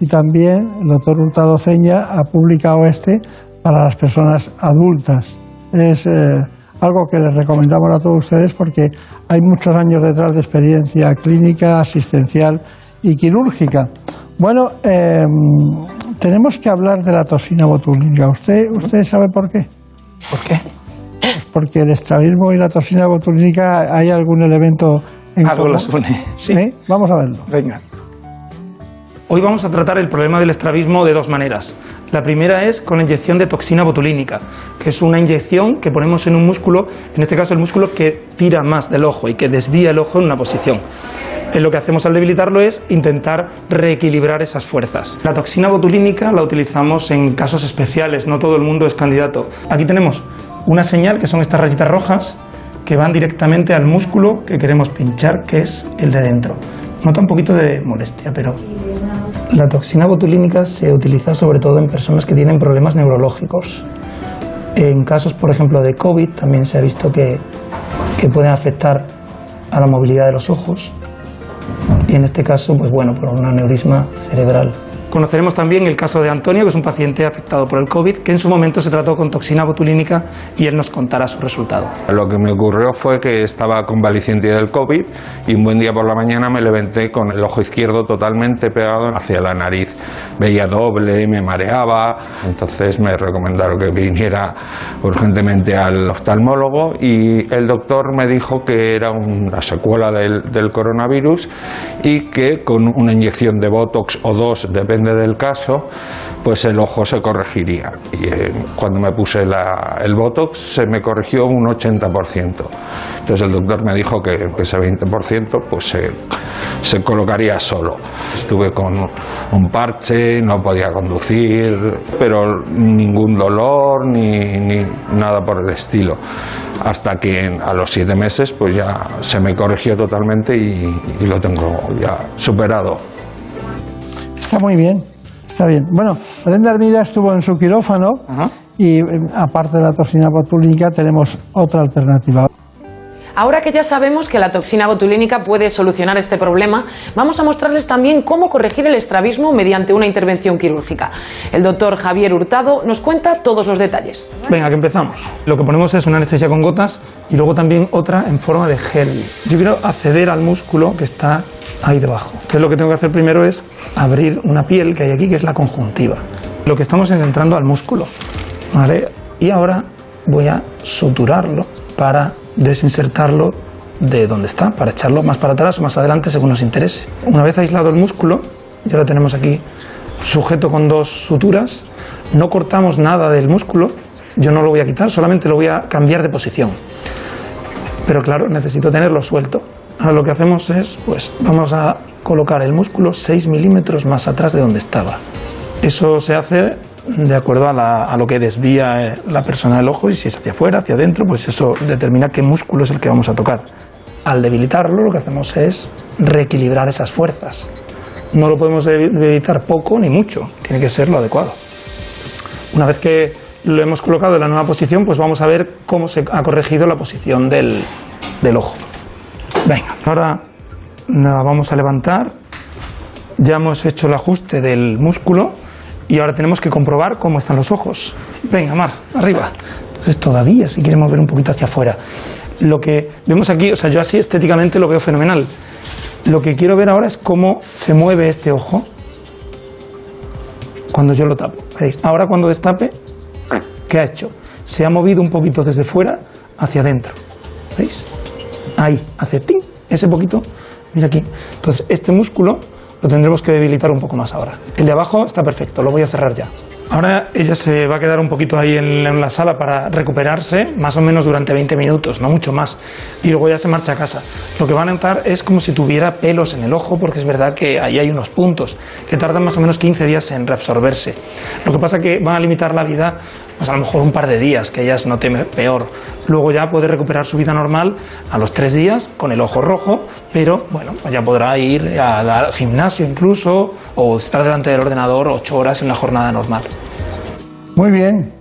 Y también el doctor Hurtado Ceña ha publicado este para las personas adultas. Es eh, algo que les recomendamos a todos ustedes porque hay muchos años detrás de experiencia clínica, asistencial y quirúrgica. Bueno, eh, tenemos que hablar de la toxina botulínica. ¿Usted, ¿Usted sabe por qué? ¿Por qué? Pues porque el estrabismo y la toxina botulínica hay algún elemento en Algo común. las une, sí. ¿Eh? Vamos a verlo. Venga. Hoy vamos a tratar el problema del estrabismo de dos maneras. La primera es con la inyección de toxina botulínica, que es una inyección que ponemos en un músculo, en este caso el músculo que tira más del ojo y que desvía el ojo en una posición. Eh, lo que hacemos al debilitarlo es intentar reequilibrar esas fuerzas. La toxina botulínica la utilizamos en casos especiales, no todo el mundo es candidato. Aquí tenemos una señal que son estas rayitas rojas que van directamente al músculo que queremos pinchar, que es el de dentro. Nota un poquito de molestia, pero la toxina botulínica se utiliza sobre todo en personas que tienen problemas neurológicos. En casos, por ejemplo, de COVID también se ha visto que, que pueden afectar a la movilidad de los ojos y en este caso, pues bueno, por un aneurisma cerebral. Conoceremos también el caso de Antonio, que es un paciente afectado por el COVID, que en su momento se trató con toxina botulínica y él nos contará su resultado. Lo que me ocurrió fue que estaba convaleciente del COVID y un buen día por la mañana me levanté con el ojo izquierdo totalmente pegado hacia la nariz. Veía doble, me mareaba, entonces me recomendaron que viniera urgentemente al oftalmólogo y el doctor me dijo que era una secuela del, del coronavirus y que con una inyección de Botox o dos, depende del caso, pues el ojo se corregiría. Y eh, cuando me puse la- el Botox se me corrigió un 80%. Entonces el doctor me dijo que ese 20% pues se, se colocaría solo. Estuve con un parche, no podía conducir, pero ningún dolor ni, ni nada por el estilo. Hasta que a los siete meses pues ya se me corrigió totalmente y, y lo tengo ya superado. Está muy bien, está bien. Bueno, Brenda Hermida estuvo en su quirófano y eh, aparte de la toxina botulínica tenemos otra alternativa. Ahora que ya sabemos que la toxina botulínica puede solucionar este problema, vamos a mostrarles también cómo corregir el estrabismo mediante una intervención quirúrgica. El doctor Javier Hurtado nos cuenta todos los detalles. Venga, que empezamos. Lo que ponemos es una anestesia con gotas y luego también otra en forma de gel. Yo quiero acceder al músculo que está ahí debajo. Lo que tengo que hacer primero es abrir una piel que hay aquí, que es la conjuntiva. Lo que estamos es entrando al músculo. Y ahora voy a suturarlo para desinsertarlo de donde está, para echarlo más para atrás o más adelante según nos interese. Una vez aislado el músculo, ya lo tenemos aquí sujeto con dos suturas, no cortamos nada del músculo, yo no lo voy a quitar, solamente lo voy a cambiar de posición. Pero claro, necesito tenerlo suelto. Ahora lo que hacemos es, pues vamos a colocar el músculo 6 milímetros más atrás de donde estaba. Eso se hace de acuerdo a, la- a lo que desvía eh, la persona del ojo y si es hacia afuera, hacia adentro, pues eso determina qué músculo es el que vamos a tocar. Al debilitarlo lo que hacemos es reequilibrar esas fuerzas. No lo podemos debilitar poco ni mucho, tiene que ser lo adecuado. Una vez que lo hemos colocado en la nueva posición, pues vamos a ver cómo se ha corregido la posición del, ojo. Venga, ahora la vamos a levantar. Ya hemos hecho el ajuste del músculo y ahora tenemos que comprobar cómo están los ojos. Venga, Mar, arriba. Entonces todavía, si queremos ver un poquito hacia afuera. Lo que vemos aquí, o sea, yo así estéticamente lo veo fenomenal. Lo que quiero ver ahora es cómo se mueve este ojo cuando yo lo tapo. ¿Veis? Ahora cuando destape, ¿qué ha hecho? Se ha movido un poquito desde fuera hacia adentro. ¿Veis? Ahí, hace ting, ese poquito. Mira aquí. Entonces, este músculo lo tendremos que debilitar un poco más ahora. El de abajo está perfecto, lo voy a cerrar ya. Ahora ella se va a quedar un poquito ahí en, la sala para recuperarse, más o menos durante 20 minutos, no mucho más. Y luego ya se marcha a casa. Lo que va a notar es como si tuviera pelos en el ojo, porque es verdad que ahí hay unos puntos que tardan más o menos 15 días en reabsorberse. Lo que pasa que van a limitar la vida, pues a lo mejor un par de días, que ella se note peor. Luego ya puede recuperar su vida normal a los tres días con el ojo rojo, pero bueno, pues ya podrá ir al gimnasio incluso o estar delante del ordenador ocho horas en la jornada normal. Muy bien.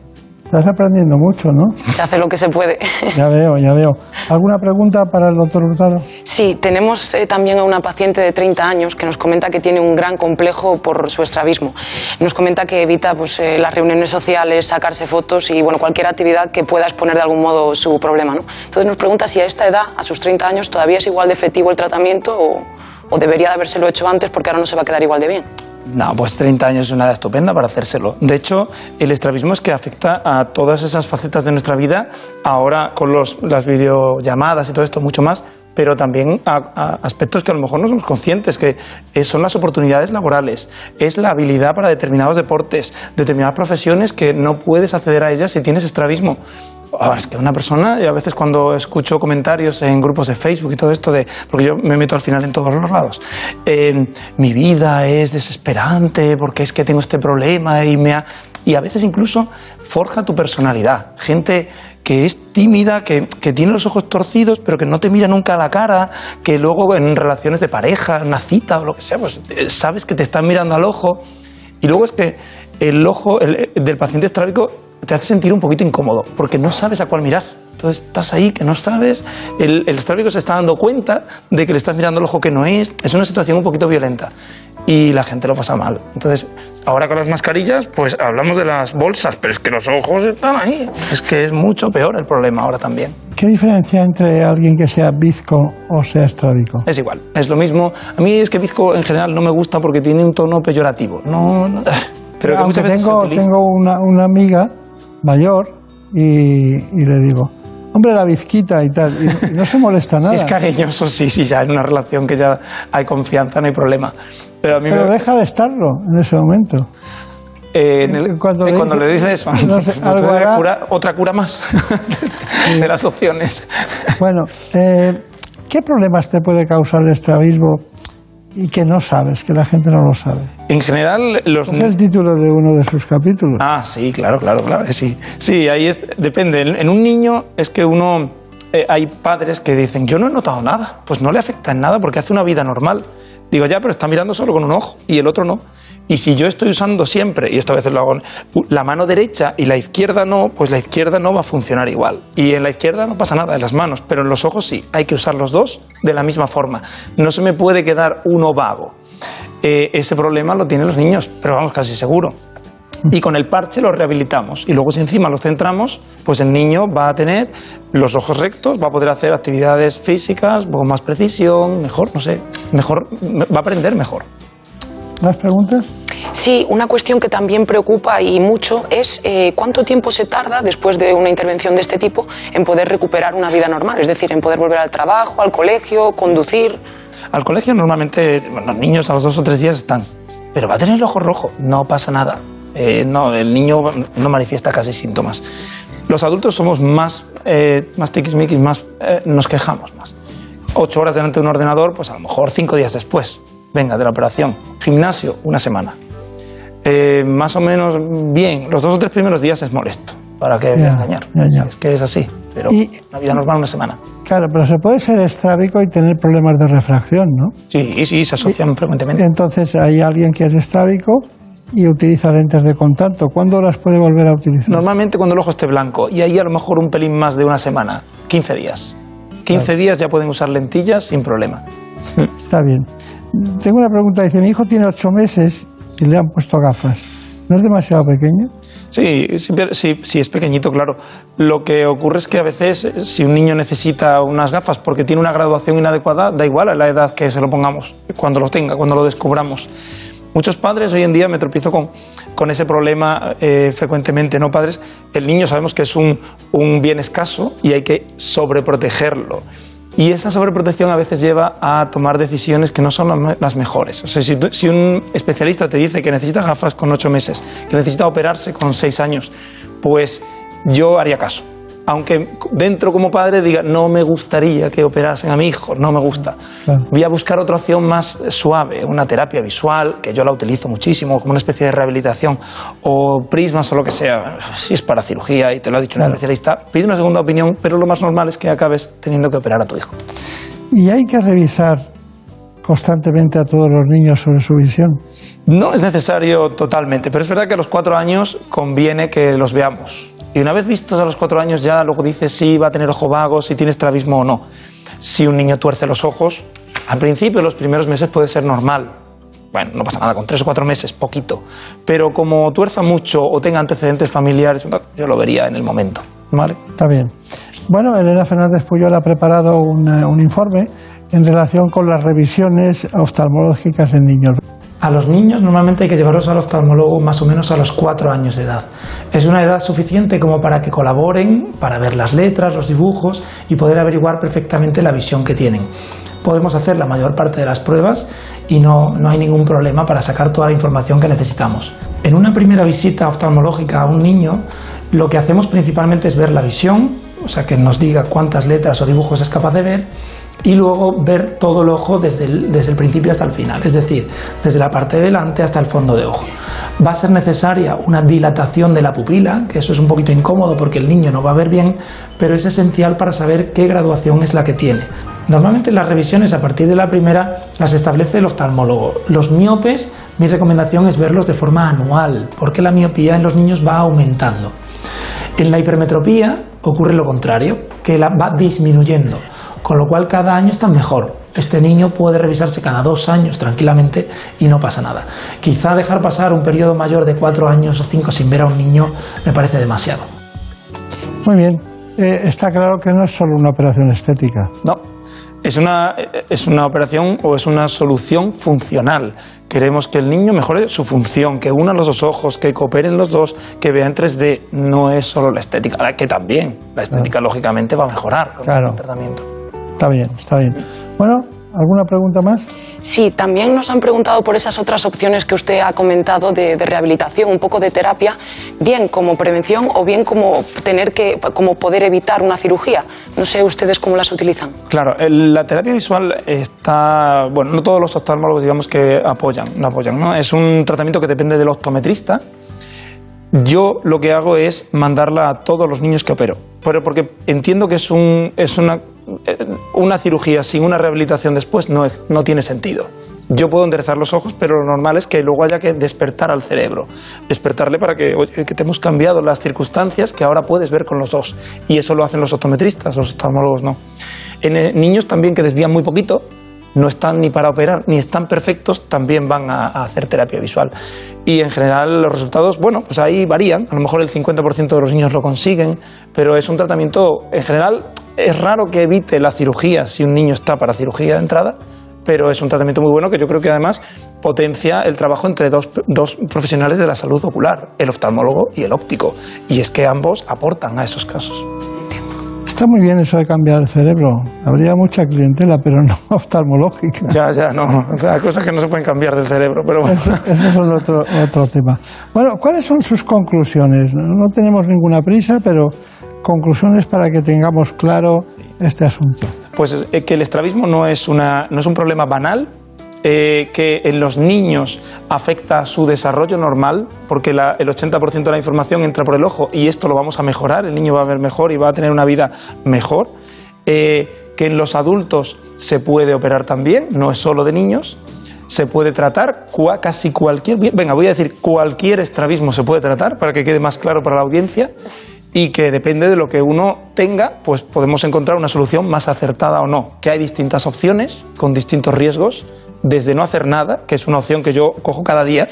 Estás aprendiendo mucho, ¿no? Se hace lo que se puede. Ya veo, ya veo. ¿Alguna pregunta para el doctor Hurtado? Sí, tenemos eh, también a una paciente de 30 años que nos comenta que tiene un gran complejo por su estrabismo. Nos comenta que evita pues, eh, las reuniones sociales, sacarse fotos y bueno, cualquier actividad que pueda exponer de algún modo su problema. ¿no? Entonces nos pregunta si a esta edad, a sus 30 años, todavía es igual de efectivo el tratamiento o, o debería de habérselo hecho antes porque ahora no se va a quedar igual de bien. No, pues 30 años es una edad estupenda para hacérselo. De hecho, el estrabismo es que afecta a todas esas facetas de nuestra vida, ahora con los, las videollamadas y todo esto mucho más, pero también a, a aspectos que a lo mejor no somos conscientes, que son las oportunidades laborales, es la habilidad para determinados deportes, determinadas profesiones que no puedes acceder a ellas si tienes estrabismo. Ah, es que una persona, y a veces cuando escucho comentarios en grupos de Facebook y todo esto, de, porque yo me meto al final en todos los lados, eh, mi vida es desesperante porque es que tengo este problema y me ha... Y a veces incluso forja tu personalidad. Gente que es tímida, que, que tiene los ojos torcidos, pero que no te mira nunca a la cara, que luego en relaciones de pareja, una cita o lo que sea, pues eh, sabes que te están mirando al ojo. Y luego es que el ojo el- del paciente estrábico te hace sentir un poquito incómodo, porque no sabes a cuál mirar. Entonces estás ahí que no sabes, el, el estrábico se está dando cuenta de que le estás mirando el ojo que no es, es una situación un poquito violenta y la gente lo pasa mal. Entonces, ahora con las mascarillas, pues hablamos de las bolsas, pero es que los ojos están ahí. Es que es mucho peor el problema ahora también. ¿Qué diferencia entre alguien que sea bizco o sea estrábico? Es igual, es lo mismo. A mí es que bizco en general no me gusta porque tiene un tono peyorativo. No, no- pero que muchas veces tengo, tengo una, una amiga mayor y, y le digo, hombre, la bizquita y tal, y, y no se molesta nada. [laughs] Si es cariñoso, sí, sí, ya en una relación que ya hay confianza, no hay problema. Pero a mí Pero me- deja de estarlo en ese momento. eh, en el- cuando eh, le cuando dice- le dices eso, no sé, pues algo hará. curar- otra cura más [laughs] de las opciones. Bueno, eh, ¿qué problemas te puede causar el estrabismo y que no sabes, que la gente no lo sabe? En general, los Es el título de uno de sus capítulos. Ah, sí, claro, claro, claro, sí. Sí, ahí es- depende. En, en un niño es que uno... eh, hay padres que dicen, yo no he notado nada. Pues no le afecta en nada porque hace una vida normal. Digo, ya, pero está mirando solo con un ojo y el otro no. Y si yo estoy usando siempre, y esto a veces lo hago, la mano derecha y la izquierda no, pues la izquierda no va a funcionar igual. Y en la izquierda no pasa nada, en las manos, pero en los ojos sí. Hay que usar los dos de la misma forma. No se me puede quedar uno vago. Eh, ese problema lo tienen los niños, pero vamos casi seguro. Y con el parche lo rehabilitamos. Y luego si encima lo centramos, pues el niño va a tener los ojos rectos, va a poder hacer actividades físicas con más precisión, mejor, no sé, mejor, va a aprender mejor. ¿Más preguntas? Sí, una cuestión que también preocupa y mucho es eh, cuánto tiempo se tarda después de una intervención de este tipo en poder recuperar una vida normal, es decir, en poder volver al trabajo, al colegio, conducir. Al colegio normalmente bueno, los niños a los dos o tres días están, pero va a tener el ojo rojo, no pasa nada. Eh, no, el niño no manifiesta casi síntomas. Los adultos somos más, eh, más tiquismiquis, más, eh, nos quejamos más. Ocho horas delante de un ordenador, pues a lo mejor cinco días después. Venga, de la operación. Gimnasio, una semana. Eh, más o menos bien, los dos o tres primeros días es molesto, para a Ya, engañar. ya, ya. Es que es así, pero Y- una vida normal una semana. Claro, pero se puede ser estrábico y tener problemas de refracción, ¿no? Sí, sí, se asocian frecuentemente. Entonces hay alguien que es estrábico y utiliza lentes de contacto, ¿cuándo las puede volver a utilizar? Normalmente cuando el ojo esté blanco y ahí a lo mejor un pelín más de una semana, 15 días. 15 días ya pueden usar lentillas sin problema. Está bien. Tengo una pregunta, dice, mi hijo tiene ocho meses y le han puesto gafas. ¿No es demasiado pequeño? Sí, pero- sí, sí, es pequeñito, claro. Lo que ocurre es que a veces si un niño necesita unas gafas porque tiene una graduación inadecuada, da igual a la edad que se lo pongamos, cuando lo tenga, cuando lo descubramos. Muchos padres hoy en día me tropiezo con, con ese problema eh, frecuentemente, ¿no, padres? El niño sabemos que es un, un bien escaso y hay que sobreprotegerlo. Y esa sobreprotección a veces lleva a tomar decisiones que no son las me- las mejores. O sea, si, si un especialista te dice que necesita gafas con ocho meses, que necesita operarse con seis años, pues yo haría caso. Aunque dentro como padre diga, no me gustaría que operasen a mi hijo, no me gusta. Voy a buscar otra opción más suave, una terapia visual, que yo la utilizo muchísimo, como una especie de rehabilitación, o prismas o lo que sea. Si es para cirugía y te lo ha dicho un especialista, pide una segunda opinión, pero lo más normal es que acabes teniendo que operar a tu hijo. ¿Y hay que revisar constantemente a todos los niños sobre su visión? No es necesario totalmente, pero es verdad que a los cuatro años conviene que los veamos. Y una vez vistos a los cuatro años ya luego dices si va a tener ojo vago, si tiene estrabismo o no. Si un niño tuerce los ojos, al principio, los primeros meses puede ser normal. Bueno, no pasa nada, con tres o cuatro meses, poquito. Pero como tuerza mucho o tenga antecedentes familiares, yo lo vería en el momento. ¿Vale? Está bien. Bueno, Elena Fernández Puyol ha preparado un informe en relación con las revisiones oftalmológicas en niños. A los niños normalmente hay que llevarlos al oftalmólogo más o menos a los cuatro años de edad. Es una edad suficiente como para que colaboren, para ver las letras, los dibujos y poder averiguar perfectamente la visión que tienen. Podemos hacer la mayor parte de las pruebas y no, no hay ningún problema para sacar toda la información que necesitamos. En una primera visita oftalmológica a un niño, lo que hacemos principalmente es ver la visión, o sea, que nos diga cuántas letras o dibujos es capaz de ver, y luego ver todo el ojo desde el, desde el principio hasta el final, es decir, desde la parte de delante hasta el fondo de ojo. Va a ser necesaria una dilatación de la pupila, que eso es un poquito incómodo porque el niño no va a ver bien, pero es esencial para saber qué graduación es la que tiene. Normalmente las revisiones a partir de la primera las establece el oftalmólogo. Los miopes, mi recomendación es verlos de forma anual, porque la miopía en los niños va aumentando. En la hipermetropía ocurre lo contrario, que la va disminuyendo, con lo cual cada año está mejor. Este niño puede revisarse cada dos años tranquilamente y no pasa nada. Quizá dejar pasar un periodo mayor de cuatro años o cinco sin ver a un niño me parece demasiado. Muy bien. Eh, está claro que no es solo una operación estética. No, es una, es una operación o es una solución funcional. Queremos que el niño mejore su función, que una los dos ojos, que cooperen los dos, que vea en 3D. No es solo la estética, la que también. La estética, lógicamente, va a mejorar con Claro. el tratamiento. Está bien, está bien. Bueno, ¿alguna pregunta más? Sí, también nos han preguntado por esas otras opciones que usted ha comentado de, de rehabilitación, un poco de terapia, bien como prevención o bien como tener que, como poder evitar una cirugía. No sé ustedes cómo las utilizan. Claro, el- la terapia visual está, bueno, no todos los oftalmólogos digamos que apoyan, no apoyan, ¿no? Es un tratamiento que depende del optometrista. Yo lo que hago es mandarla a todos los niños que opero, pero porque entiendo que es, un, eh, una cirugía sin una rehabilitación después no, tiene sentido. Yo puedo enderezar los ojos, pero lo normal es que luego haya que despertar al cerebro. Despertarle para que, que te hemos cambiado las circunstancias que ahora puedes ver con los dos. Y eso lo hacen los optometristas, los oftalmólogos no. En eh, niños también que desvían muy poquito, no están ni para operar ni están perfectos, también van a, hacer terapia visual. Y en general los resultados, bueno, pues ahí varían. A lo mejor el 50% de los niños lo consiguen, pero es un tratamiento, en general, es raro que evite la cirugía si un niño está para cirugía de entrada, pero es un tratamiento muy bueno que yo creo que además potencia el trabajo entre dos profesionales de la salud ocular, el oftalmólogo y el óptico. Y es que ambos aportan a esos casos. Está muy bien eso de cambiar el cerebro. Habría mucha clientela, pero no [laughs] oftalmológica. Ya, ya, no. Hay cosas que no se pueden cambiar del cerebro, pero bueno. Eso, eso es otro, otro tema. Bueno, ¿cuáles son sus conclusiones? No no tenemos ninguna prisa, pero conclusiones para que tengamos claro este asunto. Pues eh, que el estrabismo no es, una, no es un problema banal, eh, que en los niños afecta su desarrollo normal, porque el 80% de la información entra por el ojo y esto lo vamos a mejorar, el niño va a ver mejor y va a tener una vida mejor. Eh, que en los adultos se puede operar también, no es solo de niños. se puede tratar, casi cualquier, venga, voy a decir, cualquier estrabismo se puede tratar para que quede más claro para la audiencia y que depende de lo que uno tenga, pues podemos encontrar una solución más acertada o no. Que hay distintas opciones con distintos riesgos, desde no hacer nada, que es una opción que yo cojo cada día,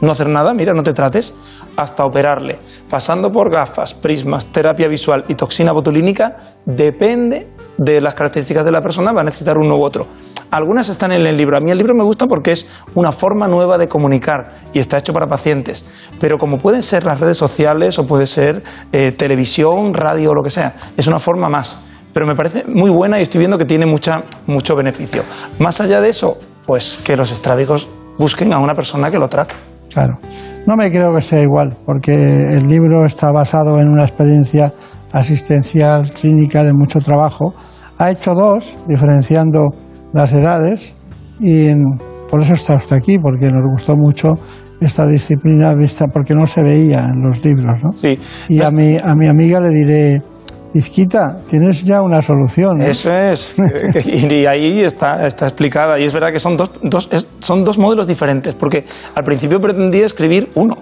no hacer nada, mira, no te trates, hasta operarle, pasando por gafas, prismas, terapia visual y toxina botulínica, depende de las características de la persona, va a necesitar uno u otro. Algunas están en el libro. A mí el libro me gusta porque es una forma nueva de comunicar y está hecho para pacientes. Pero como pueden ser las redes sociales o puede ser eh, televisión, radio o lo que sea, es una forma más. Pero me parece muy buena y estoy viendo que tiene mucha, mucho beneficio. Más allá de eso, pues que los estrábicos busquen a una persona que lo trate. Claro. No me creo que sea igual, porque el libro está basado en una experiencia asistencial clínica de mucho trabajo. Ha hecho dos, diferenciando las edades, y por eso está usted aquí, porque nos gustó mucho esta disciplina vista, porque no se veía en los libros. ¿no? Sí. Y a mi, a mi amiga le diré, Izquita, tienes ya una solución. Eso es. [laughs] y ahí está, está explicada. Y es verdad que son dos, dos, son dos modelos diferentes, porque al principio pretendía escribir uno.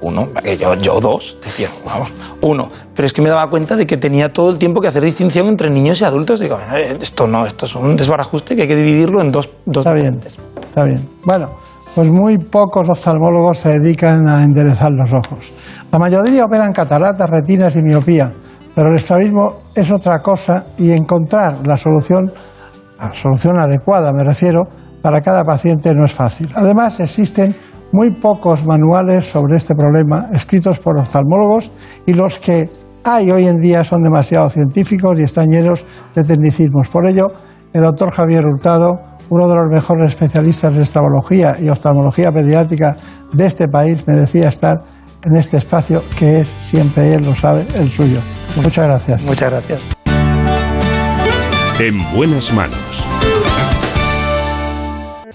Uno, yo, yo dos, decía, [laughs] vamos, uno. Pero es que me daba cuenta de que tenía todo el tiempo que hacer distinción entre niños y adultos. Digo, esto no, esto es un desbarajuste que hay que dividirlo en dos, dos Está bien, está bien. Bueno, pues muy pocos oftalmólogos se dedican a enderezar los ojos. La mayoría operan cataratas, retinas y miopía pero el estrabismo es otra cosa y encontrar la solución, la solución adecuada, me refiero, para cada paciente no es fácil. Además, existen muy pocos manuales sobre este problema escritos por oftalmólogos y los que hay hoy en día son demasiado científicos y están llenos de tecnicismos. Por ello, el doctor Javier Hurtado, uno de los mejores especialistas de estrabología y oftalmología pediátrica de este país, merecía estar en este espacio que es, siempre él lo sabe, el suyo. Muchas gracias. Muchas gracias. En buenas manos.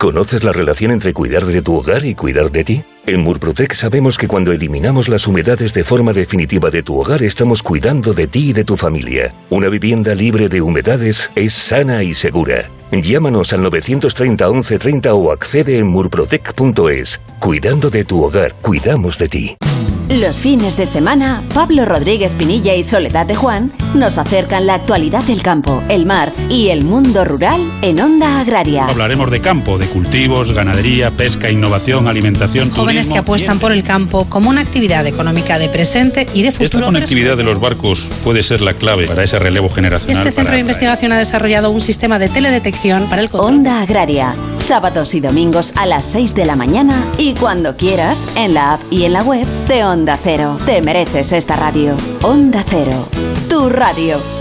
¿Conoces la relación entre cuidar de tu hogar y cuidar de ti? En Murprotec sabemos que cuando eliminamos las humedades de forma definitiva de tu hogar estamos cuidando de ti y de tu familia. Una vivienda libre de humedades es sana y segura. Llámanos al 930 1130 o accede en murprotec.es. Cuidando de tu hogar, cuidamos de ti. Los fines de semana, Pablo Rodríguez Pinilla y Soledad de Juan nos acercan la actualidad del campo, el mar y el mundo rural en Onda Agraria. Hablaremos de campo, de cultivos, ganadería, pesca, innovación, alimentación. Jóvenes que apuestan por el campo como una actividad económica de presente y de futuro. Esta conectividad de los barcos puede ser la clave para ese relevo generacional. Este centro de investigación ha desarrollado un sistema de teledetección para el control. Onda Agraria, sábados y domingos a las 6 de la mañana y cuando quieras en la app y en la web de Onda Onda Cero. Te mereces esta radio. Onda Cero. Tu radio.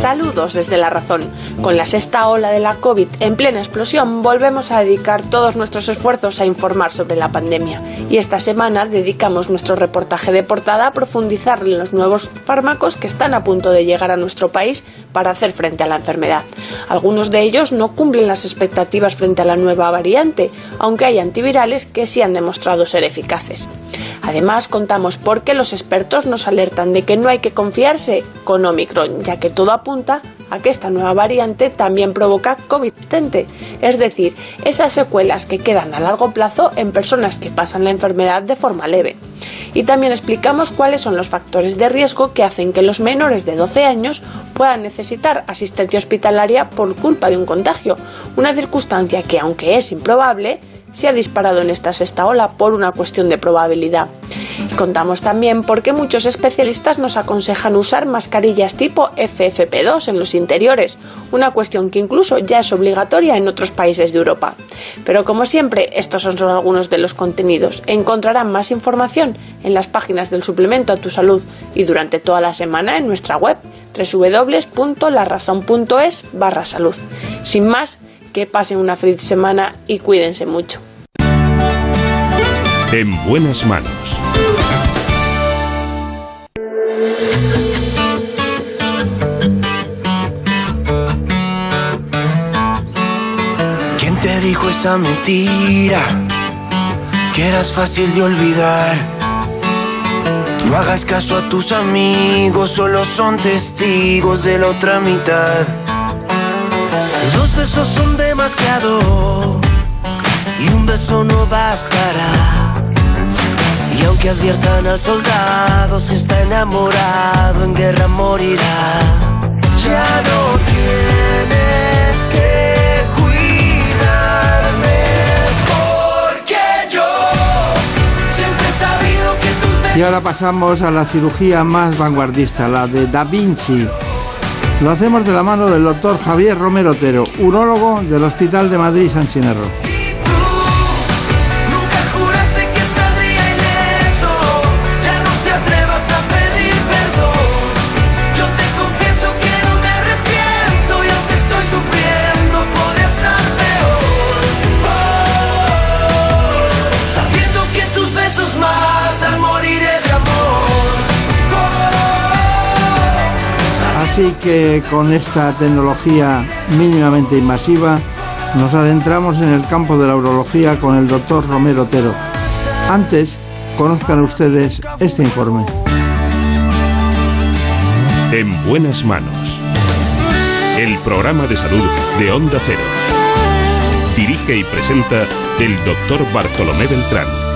Saludos desde La Razón. Con la sexta ola de la COVID en plena explosión, volvemos a dedicar todos nuestros esfuerzos a informar sobre la pandemia. Y esta semana dedicamos nuestro reportaje de portada a profundizar en los nuevos fármacos que están a punto de llegar a nuestro país para hacer frente a la enfermedad. Algunos de ellos no cumplen las expectativas frente a la nueva variante, aunque hay antivirales que sí han demostrado ser eficaces. Además, contamos por qué los expertos nos alertan de que no hay que confiarse con Omicron, ya que todo apunta a que esta nueva variante también provoca COVID es decir, esas secuelas que quedan a largo plazo en personas que pasan la enfermedad de forma leve. Y también explicamos cuáles son los factores de riesgo que hacen que los menores de 12 años puedan necesitar asistencia hospitalaria por culpa de un contagio, una circunstancia que, aunque es improbable, se ha disparado en esta sexta ola por una cuestión de probabilidad. Y contamos también por qué muchos especialistas nos aconsejan usar mascarillas tipo FFP2 en los interiores, una cuestión que incluso ya es obligatoria en otros países de Europa. Pero como siempre, estos son solo algunos de los contenidos. Encontrarán más información en las páginas del suplemento a tu salud y durante toda la semana en nuestra web www.larazón.es barra salud. Sin más, que pasen una feliz semana y cuídense mucho. En buenas manos. ¿Quién te dijo esa mentira? Que eras fácil de olvidar. No hagas caso a tus amigos, solo son testigos de la otra mitad. Dos besos son demasiado y un beso no bastará. Y aunque adviertan al soldado, si está enamorado, en guerra morirá. Ya no tienes que cuidarme, porque yo siempre he sabido que tus Y ahora pasamos a la cirugía más vanguardista, la de Da Vinci. Lo hacemos de la mano del doctor Javier Romero Otero, urólogo del Hospital de Madrid San Chinarro. Así que con esta tecnología mínimamente invasiva nos adentramos en el campo de la urología con el doctor Romero Otero. Antes, conozcan ustedes este informe. En buenas manos. El programa de salud de Onda Cero. Dirige y presenta el doctor Bartolomé Beltrán.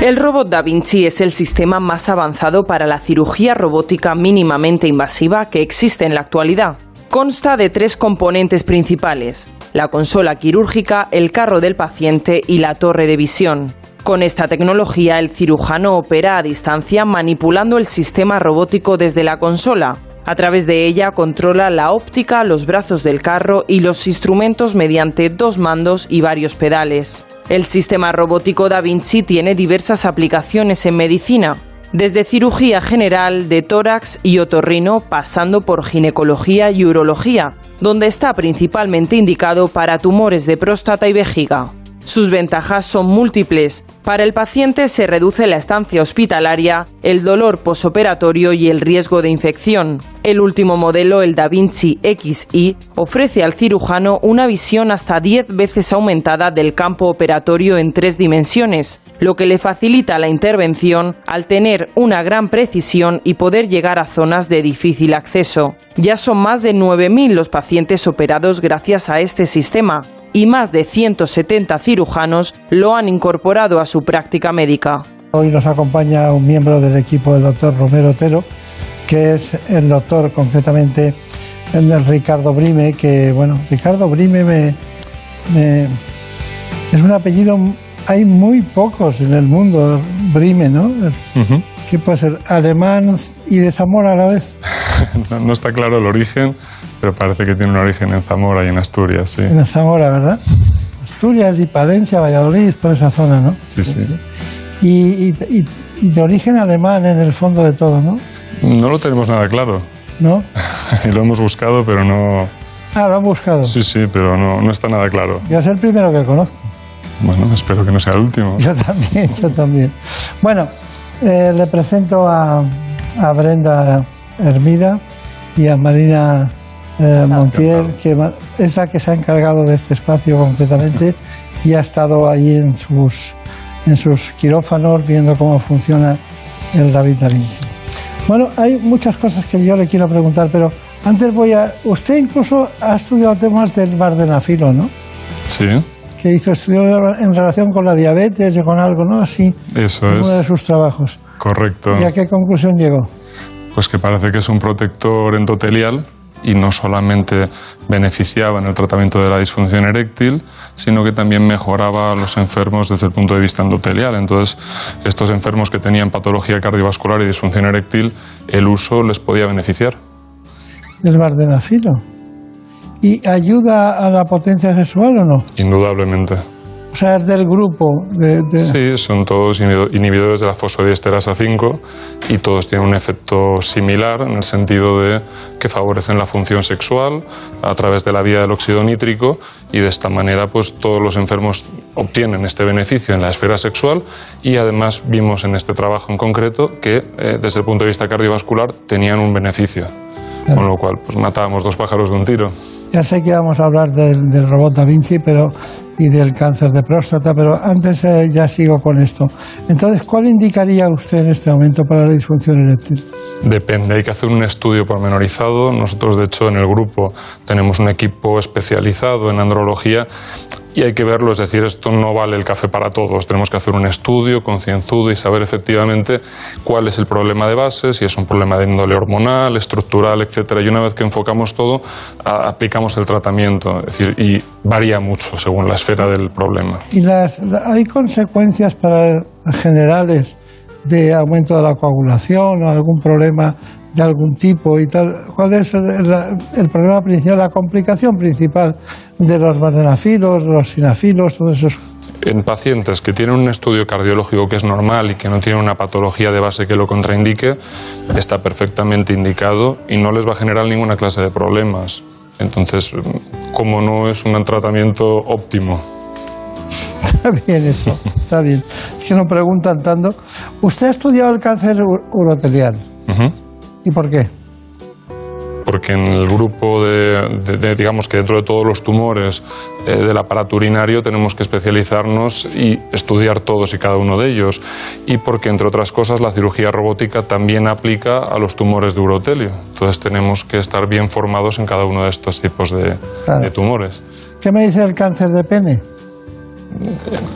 El robot Da Vinci es el sistema más avanzado para la cirugía robótica mínimamente invasiva que existe en la actualidad. Consta de tres componentes principales, la consola quirúrgica, el carro del paciente y la torre de visión. Con esta tecnología el cirujano opera a distancia manipulando el sistema robótico desde la consola. A través de ella controla la óptica, los brazos del carro y los instrumentos mediante dos mandos y varios pedales. El sistema robótico Da Vinci tiene diversas aplicaciones en medicina, desde cirugía general, de tórax y otorrino, pasando por ginecología y urología, donde está principalmente indicado para tumores de próstata y vejiga. Sus ventajas son múltiples. Para el paciente se reduce la estancia hospitalaria, el dolor posoperatorio y el riesgo de infección. El último modelo, el Da Vinci XI, ofrece al cirujano una visión hasta 10 veces aumentada del campo operatorio en tres dimensiones, lo que le facilita la intervención al tener una gran precisión y poder llegar a zonas de difícil acceso. Ya son más de 9.000 los pacientes operados gracias a este sistema, y más de 170 cirujanos lo han incorporado a su práctica médica. Hoy nos acompaña un miembro del equipo del doctor Romero Otero, que es el doctor concretamente el Ricardo Brime, que bueno, Ricardo Brime me, me- es un apellido, hay muy pocos en el mundo, Brime, ¿no? Que puede ser alemán y de Zamora a la vez. [laughs] No, no está claro el origen, pero parece que tiene un origen en Zamora y en Asturias, sí. En Zamora, ¿verdad? Asturias y Palencia, Valladolid, por esa zona, ¿no? Sí, sí. Y, y- y- y de origen alemán en el fondo de todo, ¿no? No lo tenemos nada claro. ¿No? [laughs] y lo hemos buscado, pero no. Ah, lo han buscado. Sí, sí, pero no, no está nada claro. Yo es el primero que conozco. Bueno, espero que no sea el último. Yo también, yo también. Bueno, eh, le presento a, a Brenda Hermida y a Marina eh, Montiel, que es la que se ha encargado de este espacio completamente [laughs] y ha estado allí en sus, en sus quirófanos viendo cómo funciona el David Da Vinci. Bueno, hay muchas cosas que yo le quiero preguntar, pero antes voy a... Usted incluso ha estudiado temas del vardenafilo, ¿no? Sí, Que hizo estudios en relación con la diabetes o con algo, ¿no? Así, eso en uno de es. sus trabajos. Correcto. ¿Y a qué conclusión llegó? Pues que parece que es un protector endotelial y no solamente beneficiaba en el tratamiento de la disfunción eréctil, sino que también mejoraba a los enfermos desde el punto de vista endotelial. Entonces, estos enfermos que tenían patología cardiovascular y disfunción eréctil, el uso les podía beneficiar. Del vardenafilo. ¿Y ayuda a la potencia sexual o no? Indudablemente. O sea, es del grupo de... de- Sí, son todos inhibido- inhibidores de la fosfodiesterasa 5 y todos tienen un efecto similar en el sentido de que favorecen la función sexual a través de la vía del óxido nítrico y de esta manera pues todos los enfermos obtienen este beneficio en la esfera sexual y además vimos en este trabajo en concreto que eh, desde el punto de vista cardiovascular tenían un beneficio. Con lo cual, pues matábamos dos pájaros de un tiro. Ya sé que vamos a hablar del, del robot Da Vinci, pero y del cáncer de próstata, pero antes eh, ya sigo con esto. Entonces, ¿cuál indicaría usted en este momento para la disfunción eréctil? Depende, hay que hacer un estudio pormenorizado. Nosotros, de hecho, en el grupo tenemos un equipo especializado en andrología y hay que verlo, es decir, esto no vale el café para todos. Tenemos que hacer un estudio concienzudo y saber efectivamente cuál es el problema de base, si es un problema de índole hormonal, estructural, etcétera. Y una vez que enfocamos todo, aplicamos el tratamiento, es decir, y varía mucho según la esfera del problema. ¿Y las, la- hay consecuencias para generales de aumento de la coagulación o algún problema de algún tipo y tal? ¿Cuál es el, el problema principal, la complicación principal de los vardenafilos, los sinafilos, todos esos? En pacientes que tienen un estudio cardiológico que es normal y que no tienen una patología de base que lo contraindique, está perfectamente indicado y no les va a generar ninguna clase de problemas. Entonces, como no es un tratamiento óptimo. Está bien eso, está bien. Es que no preguntan tanto. ¿Usted ha estudiado el cáncer urotelial? Ujú. ¿Y por qué? porque en el grupo de, de- de, digamos que dentro de todos los tumores eh, del aparato urinario tenemos que especializarnos y estudiar todos y cada uno de ellos y porque entre otras cosas la cirugía robótica también aplica a los tumores de urotelio entonces tenemos que estar bien formados en cada uno de estos tipos de, Claro. de tumores ¿Qué me dice del cáncer de pene?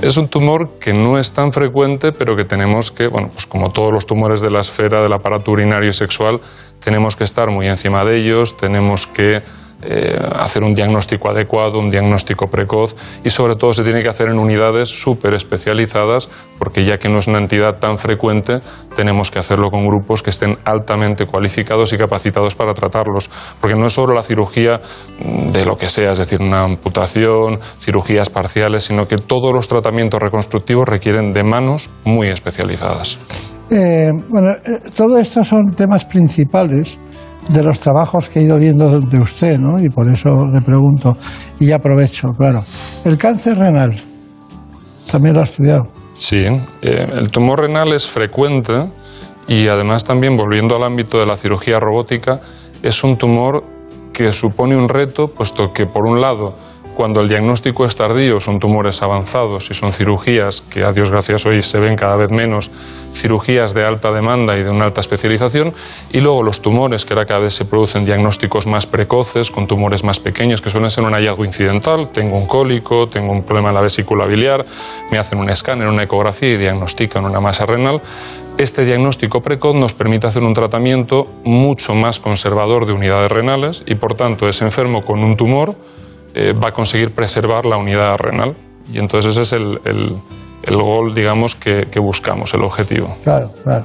Es un tumor que no es tan frecuente, pero que tenemos que, bueno, pues como todos los tumores de la esfera del aparato urinario y sexual, tenemos que estar muy encima de ellos, tenemos que eh, hacer un diagnóstico adecuado, un diagnóstico precoz y sobre todo se tiene que hacer en unidades súper especializadas porque ya que no es una entidad tan frecuente, tenemos que hacerlo con grupos que estén altamente cualificados y capacitados para tratarlos. Porque no es solo la cirugía de lo que sea, es decir, una amputación, cirugías parciales, sino que todos los tratamientos reconstructivos requieren de manos muy especializadas. Eh, bueno, eh, todo son temas principales de los trabajos que he ido viendo de usted, ¿no? Y por eso le pregunto, y aprovecho, claro. El cáncer renal, también lo ha estudiado. Sí, eh, el tumor renal es frecuente y además también volviendo al ámbito de la cirugía robótica, es un tumor que supone un reto, puesto que por un lado, cuando el diagnóstico es tardío, son tumores avanzados y son cirugías que a Dios gracias hoy se ven cada vez menos, cirugías de alta demanda y de una alta especialización, y luego los tumores, que ahora cada vez se producen diagnósticos más precoces, con tumores más pequeños, que suelen ser un hallazgo incidental, tengo un cólico, tengo un problema en la vesícula biliar, me hacen un escáner, una ecografía y diagnostican una masa renal. Este diagnóstico precoz nos permite hacer un tratamiento mucho más conservador de unidades renales y, por tanto, ese enfermo con un tumor eh, va a conseguir preservar la unidad renal. Y entonces ese es el, el, el gol, digamos, que, buscamos, el objetivo. Claro, claro.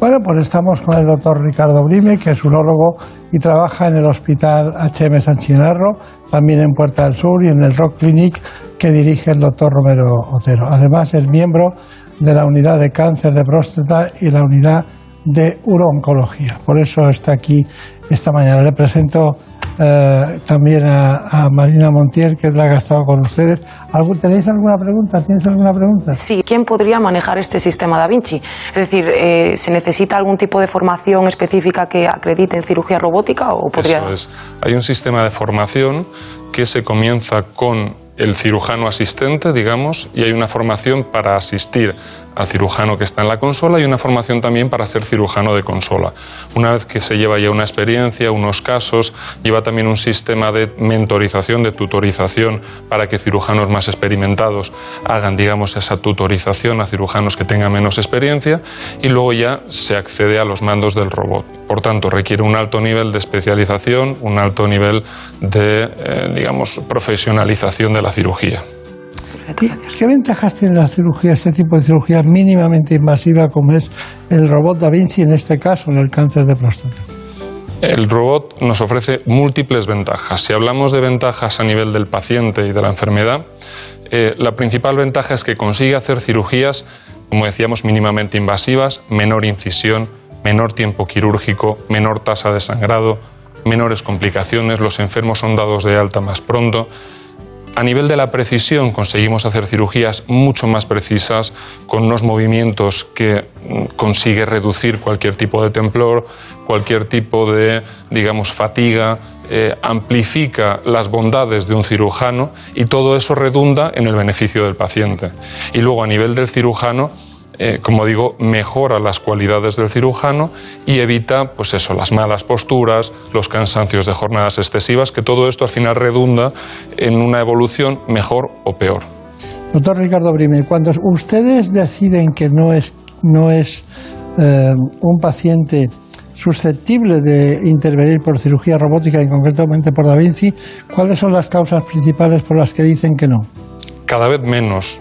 Bueno, pues estamos con el doctor Ricardo Brime, que es urólogo y trabaja en el Hospital HM San Chinarro, también en Puerta del Sur y en el Rock Clinic que dirige el doctor Romero Otero. Además, es miembro de la unidad de cáncer de próstata y la unidad de urooncología. Por eso está aquí esta mañana. Le presento eh, también a, a Marina Montiel, que es la que ha estado con ustedes. ¿Algún- ¿Tenéis alguna pregunta? ¿Tienes alguna pregunta? Sí, ¿quién podría manejar este sistema Da Vinci? Es decir, eh, ¿se necesita algún tipo de formación específica que acredite en cirugía robótica o podría...? Eso es. Hay un sistema de formación que se comienza con el cirujano asistente, digamos, y hay una formación para asistir al cirujano que está en la consola y una formación también para ser cirujano de consola. Una vez que se lleva ya una experiencia, unos casos, lleva también un sistema de mentorización, de tutorización, para que cirujanos más experimentados hagan, digamos, esa tutorización a cirujanos que tengan menos experiencia y luego ya se accede a los mandos del robot. Por tanto, requiere un alto nivel de especialización, un alto nivel de, eh, digamos, profesionalización de la cirugía. ¿Y ¿Qué ventajas tiene la cirugía, este tipo de cirugía mínimamente invasiva como es el robot Da Vinci en este caso, en el cáncer de próstata? El robot nos ofrece múltiples ventajas. Si hablamos de ventajas a nivel del paciente y de la enfermedad, eh, la principal ventaja es que consigue hacer cirugías, como decíamos, mínimamente invasivas, menor incisión, menor tiempo quirúrgico, menor tasa de sangrado, menores complicaciones, los enfermos son dados de alta más pronto. A nivel de la precisión conseguimos hacer cirugías mucho más precisas con unos movimientos que mm, consigue reducir cualquier tipo de temblor, cualquier tipo de, digamos, fatiga, eh, amplifica las bondades de un cirujano y todo eso redunda en el beneficio del paciente. Y luego a nivel del cirujano, eh, como digo, mejora las cualidades del cirujano y evita, pues eso, las malas posturas, los cansancios de jornadas excesivas, que todo esto al final redunda en una evolución mejor o peor. Doctor Ricardo Brime, cuando ustedes deciden que no es, no es eh, un paciente susceptible de intervenir por cirugía robótica, y concretamente por Da Vinci, ¿cuáles son las causas principales por las que dicen que no? Cada vez menos.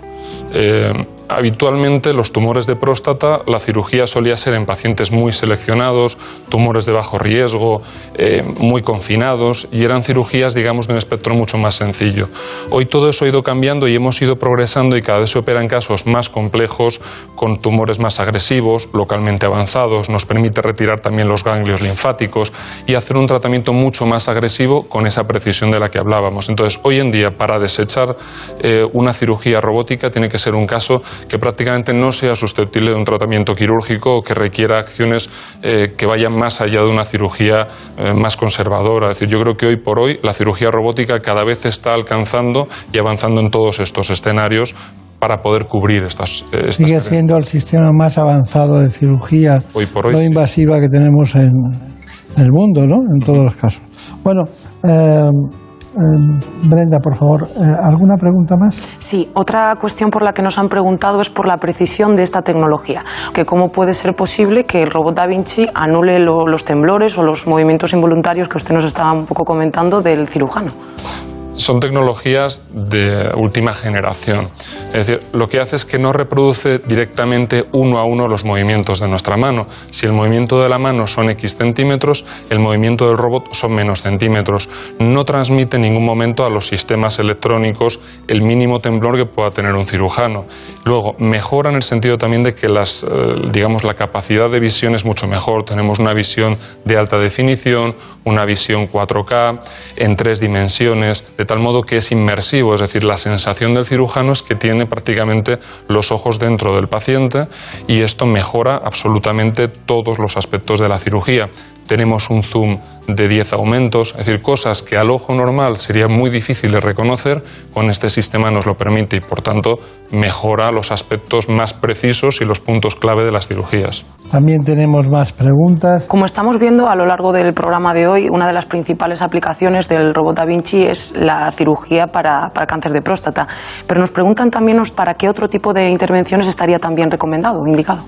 Eh, habitualmente los tumores de próstata, la cirugía solía ser en pacientes muy seleccionados, tumores de bajo riesgo, eh, muy confinados, y eran cirugías, digamos, de un espectro mucho más sencillo. Hoy todo eso ha ido cambiando y hemos ido progresando y cada vez se operan casos más complejos, con tumores más agresivos, localmente avanzados, nos permite retirar también los ganglios linfáticos y hacer un tratamiento mucho más agresivo con esa precisión de la que hablábamos. Entonces, hoy en día, para desechar eh, una cirugía robótica, tiene que ser un caso que prácticamente no sea susceptible de un tratamiento quirúrgico o que requiera acciones eh, que vayan más allá de una cirugía eh, más conservadora. Es decir, yo creo que hoy por hoy la cirugía robótica cada vez está alcanzando y avanzando en todos estos escenarios para poder cubrir estas, eh, estas Sigue siendo el sistema más avanzado de cirugía Hoy por hoy, no sí. invasiva que tenemos en, en el mundo, ¿no? En todos los casos. Bueno, eh, eh, Brenda, por favor, eh, ¿alguna pregunta más? Sí, otra cuestión por la que nos han preguntado es por la precisión de esta tecnología. Que cómo puede ser posible que el robot Da Vinci anule lo- los temblores o los movimientos involuntarios que usted nos estaba un poco comentando del cirujano. Son tecnologías de última generación. Es decir, lo que hace es que no reproduce directamente uno a uno los movimientos de nuestra mano. Si el movimiento de la mano son X centímetros, el movimiento del robot son menos centímetros. No transmite en ningún momento a los sistemas electrónicos el mínimo temblor que pueda tener un cirujano. Luego, mejora en el sentido también de que las, eh, digamos, la capacidad de visión es mucho mejor. Tenemos una visión de alta definición, una visión 4K en tres dimensiones, de tal modo que es inmersivo, es decir, la sensación del cirujano es que tiene prácticamente los ojos dentro del paciente y esto mejora absolutamente todos los aspectos de la cirugía. Tenemos un zoom de 10 aumentos, es decir, cosas que al ojo normal sería muy difícil de reconocer, con este sistema nos lo permite y por tanto mejora los aspectos más precisos y los puntos clave de las cirugías. También tenemos más preguntas. Como estamos viendo a lo largo del programa de hoy, una de las principales aplicaciones del robot Da Vinci es la cirugía para, para cáncer de próstata. Pero nos preguntan también para qué otro tipo de intervenciones estaría también recomendado, indicado.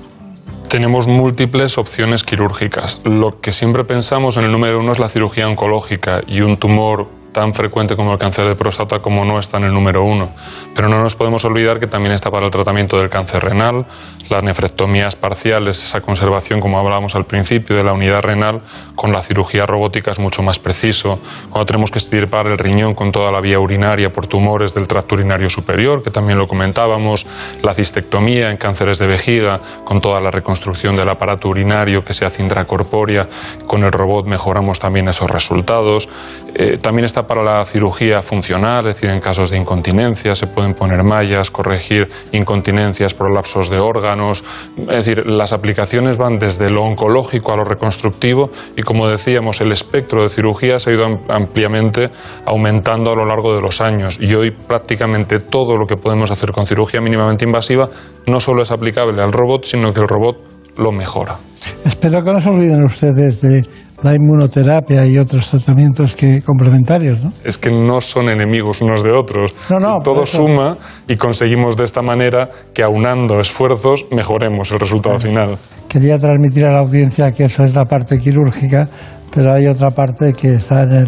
Tenemos múltiples opciones quirúrgicas. Lo que siempre pensamos en el número uno es la cirugía oncológica y un tumor tan frecuente como el cáncer de próstata como no está en el número uno. Pero no nos podemos olvidar que también está para el tratamiento del cáncer renal, las nefrectomías parciales, esa conservación, como hablábamos al principio, de la unidad renal, con la cirugía robótica es mucho más preciso. Cuando tenemos que estirpar el riñón con toda la vía urinaria por tumores del tracto urinario superior, que también lo comentábamos, la cistectomía en cánceres de vejiga, con toda la reconstrucción del aparato urinario que se hace intracorpórea, con el robot mejoramos también esos resultados. Eh, también está para la cirugía funcional, es decir, en casos de incontinencia se pueden poner mallas, corregir incontinencias, prolapsos de órganos. Es decir, las aplicaciones van desde lo oncológico a lo reconstructivo y, como decíamos, el espectro de cirugías ha ido am- ampliamente aumentando a lo largo de los años y hoy prácticamente todo lo que podemos hacer con cirugía mínimamente invasiva no solo es aplicable al robot, sino que el robot lo mejora. Espero que no se olviden ustedes de la inmunoterapia y otros tratamientos que complementarios, ¿no? es que no son enemigos unos de otros. No, no, Todo eso- suma y conseguimos de esta manera que aunando esfuerzos mejoremos el resultado final. Quería transmitir a la audiencia que eso es la parte quirúrgica, pero hay otra parte que está en el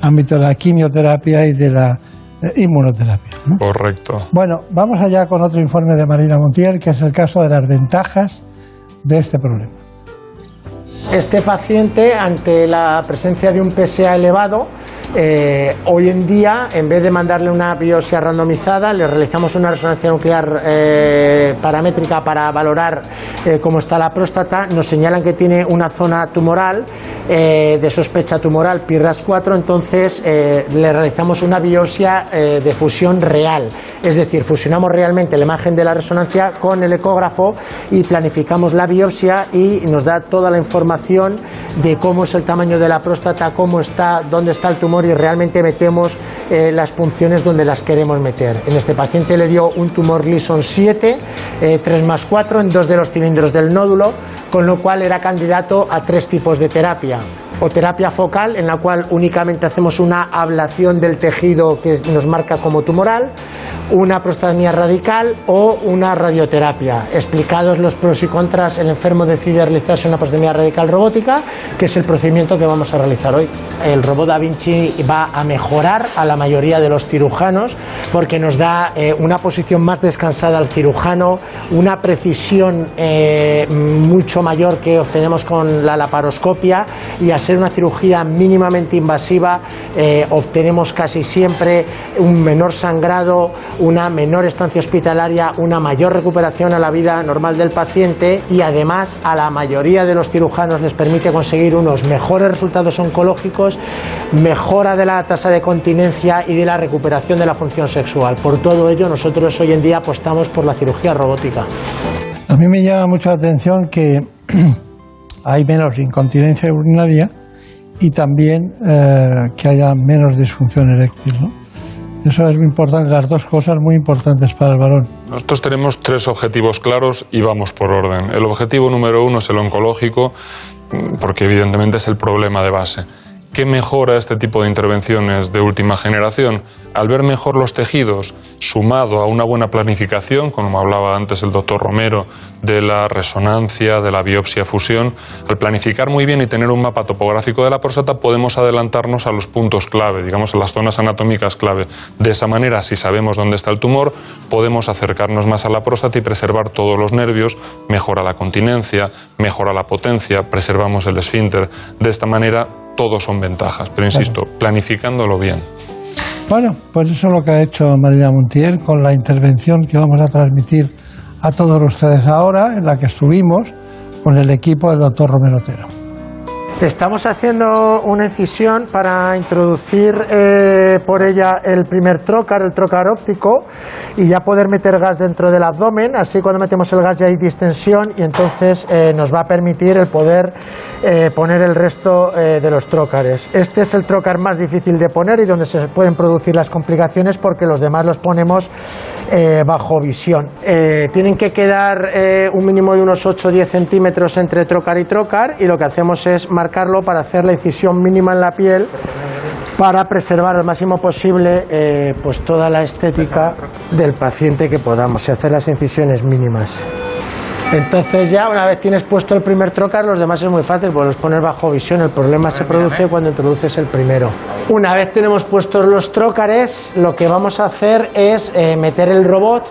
ámbito de la quimioterapia y de la eh, inmunoterapia. ¿no? Correcto. Bueno, vamos allá con otro informe de Marina Montiel, que es el caso de las ventajas de este problema. Este paciente, ante la presencia de un PSA elevado, Eh, hoy en día, en vez de mandarle una biopsia randomizada, le realizamos una resonancia nuclear eh, paramétrica para valorar eh, cómo está la próstata. Nos señalan que tiene una zona tumoral eh, de sospecha tumoral, PIRAS 4, entonces eh, le realizamos una biopsia eh, de fusión real. Es decir, fusionamos realmente la imagen de la resonancia con el ecógrafo y planificamos la biopsia y nos da toda la información de cómo es el tamaño de la próstata, cómo está, dónde está el tumor y realmente metemos eh, las punciones donde las queremos meter. En este paciente le dio un tumor Lison 7, eh, 3 más 4 en dos de los cilindros del nódulo, con lo cual era candidato a tres tipos de terapia. O terapia focal, en la cual únicamente hacemos una ablación del tejido que nos marca como tumoral, una prostatomía radical o una radioterapia. Explicados los pros y contras, el enfermo decide realizarse una prostatomía radical robótica, que es el procedimiento que vamos a realizar hoy. El robot Da Vinci va a mejorar a la mayoría de los cirujanos porque nos da eh, una posición más descansada al cirujano, una precisión eh, mucho mayor que obtenemos con la laparoscopia y al ser una cirugía mínimamente invasiva eh, obtenemos casi siempre un menor sangrado, una menor estancia hospitalaria, una mayor recuperación a la vida normal del paciente y además a la mayoría de los cirujanos les permite conseguir unos mejores resultados oncológicos, mejora de la tasa de continencia y de la recuperación de la función sexual. Por todo ello, nosotros hoy en día apostamos por la cirugía robótica. A mí me llama mucho la atención que [clears throat] hay menos incontinencia urinaria y también eh, que haya menos disfunción eréctil. Eso es muy importante, las dos cosas muy importantes para el varón. Nosotros tenemos tres objetivos claros y vamos por orden. El objetivo número uno es el oncológico, porque evidentemente es el problema de base. ¿Qué mejora este tipo de intervenciones de última generación? Al ver mejor los tejidos, sumado a una buena planificación, como hablaba antes el doctor Romero, de la resonancia, de la biopsia fusión, al planificar muy bien y tener un mapa topográfico de la próstata, podemos adelantarnos a los puntos clave, digamos, a las zonas anatómicas clave. De esa manera, si sabemos dónde está el tumor, podemos acercarnos más a la próstata y preservar todos los nervios, mejora la continencia, mejora la potencia, preservamos el esfínter. De esta manera, todos son ventajas, pero insisto, planificándolo bien. Bueno, pues eso es lo que ha hecho María Montiel con la intervención que vamos a transmitir a todos ustedes ahora, en la que estuvimos con el equipo del doctor Romero Otero. Estamos haciendo una incisión para introducir eh, por ella el primer trocar, el trocar óptico, y ya poder meter gas dentro del abdomen. Así cuando metemos el gas ya hay distensión y entonces eh, nos va a permitir el poder eh, poner el resto de los trócares. Este es el trocar más difícil de poner y donde se pueden producir las complicaciones porque los demás los ponemos eh, bajo visión. Eh, tienen que quedar eh, un mínimo de unos 8 o 10 centímetros entre trocar y trocar y lo que hacemos es marcarlo para hacer la incisión mínima en la piel para preservar al máximo posible pues toda la estética del paciente que podamos y hacer las incisiones mínimas. Entonces ya una vez tienes puesto el primer trocar, los demás es muy fácil, pues los pones bajo visión. El problema se produce cuando introduces el primero. Una vez tenemos puestos los trócares, lo que vamos a hacer es eh, meter el robot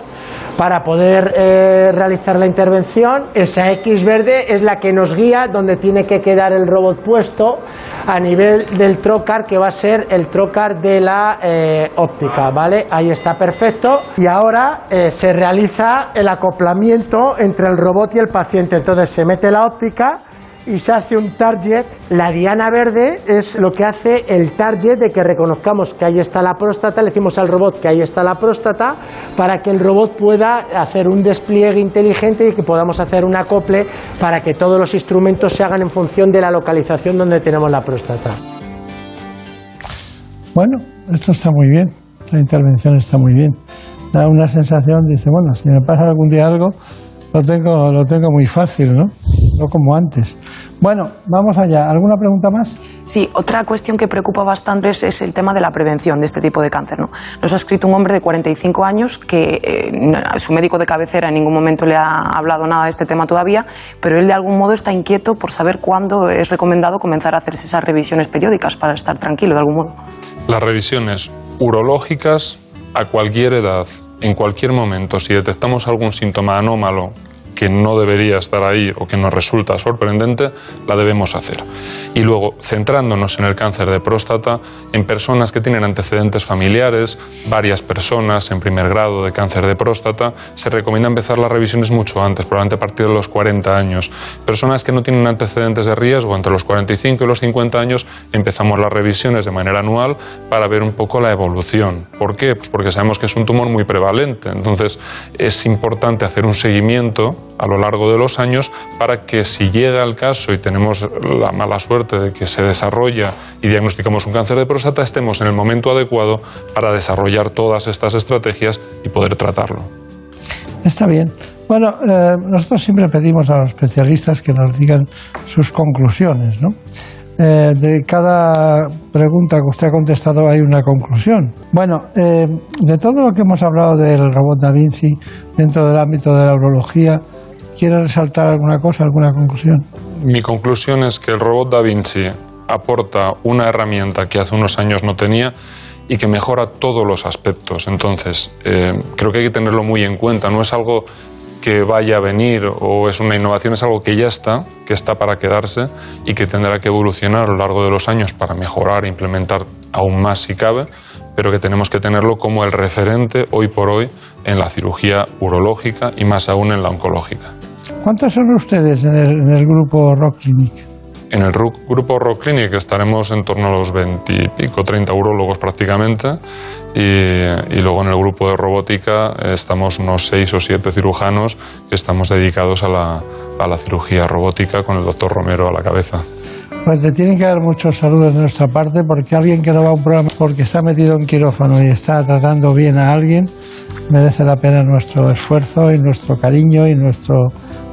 para poder eh, realizar la intervención. Esa X verde es la que nos guía donde tiene que quedar el robot puesto a nivel del trocar, que va a ser el trocar de la eh, óptica, ¿vale? Ahí está perfecto. Y ahora eh, se realiza el acoplamiento entre el robot y el paciente. Entonces se mete la óptica y se hace un target. La diana verde es lo que hace el target de que reconozcamos que ahí está la próstata, le decimos al robot que ahí está la próstata, para que el robot pueda hacer un despliegue inteligente y que podamos hacer un acople para que todos los instrumentos se hagan en función de la localización donde tenemos la próstata. Bueno, esto está muy bien, la intervención está muy bien. Da una sensación, dice, bueno, si me pasa algún día algo, lo tengo, lo tengo muy fácil, ¿no? No como antes. Bueno, vamos allá. ¿Alguna pregunta más? Sí, otra cuestión que preocupa bastante es, es el tema de la prevención de este tipo de cáncer. ¿no? Nos ha escrito un hombre de 45 años que eh, su médico de cabecera en ningún momento le ha hablado nada de este tema todavía, pero él de algún modo está inquieto por saber cuándo es recomendado comenzar a hacerse esas revisiones periódicas para estar tranquilo de algún modo. Las revisiones urológicas a cualquier edad, en cualquier momento, si detectamos algún síntoma anómalo que no debería estar ahí o que nos resulta sorprendente, la debemos hacer. Y luego, centrándonos en el cáncer de próstata, en personas que tienen antecedentes familiares, varias personas en primer grado de cáncer de próstata, se recomienda empezar las revisiones mucho antes, probablemente a partir de los 40 años. Personas que no tienen antecedentes de riesgo entre los 45 y los 50 años, empezamos las revisiones de manera anual para ver un poco la evolución. ¿Por qué? Pues porque sabemos que es un tumor muy prevalente. Entonces, es importante hacer un seguimiento a lo largo de los años para que si llega el caso y tenemos la mala suerte de que se desarrolla y diagnosticamos un cáncer de próstata, estemos en el momento adecuado para desarrollar todas estas estrategias y poder tratarlo. Está bien. Bueno, eh, nosotros siempre pedimos a los especialistas que nos digan sus conclusiones. Eh, de cada pregunta que usted ha contestado hay una conclusión. Bueno, eh, de todo lo que hemos hablado del robot Da Vinci dentro del ámbito de la urología, ¿quiere resaltar alguna cosa, alguna conclusión? Mi conclusión es que el robot Da Vinci aporta una herramienta que hace unos años no tenía y que mejora todos los aspectos. Entonces, eh, creo que hay que tenerlo muy en cuenta. No es algo que vaya a venir o es una innovación, es algo que ya está, que está para quedarse y que tendrá que evolucionar a lo largo de los años para mejorar e implementar aún más si cabe, pero que tenemos que tenerlo como el referente hoy por hoy en la cirugía urológica y más aún en la oncológica. ¿Cuántos son ustedes en el, en el grupo Rock Clinic? En el ru- grupo Rock Clinic estaremos en torno a los 20 y pico, 30 urólogos prácticamente. Y, y luego en el grupo de robótica estamos unos 6 o 7 cirujanos que estamos dedicados a la, a la cirugía robótica con el doctor Romero a la cabeza. Pues le tienen que dar muchos saludos de nuestra parte porque alguien que no va a un programa porque está metido en quirófano y está tratando bien a alguien merece la pena nuestro esfuerzo y nuestro cariño y nuestro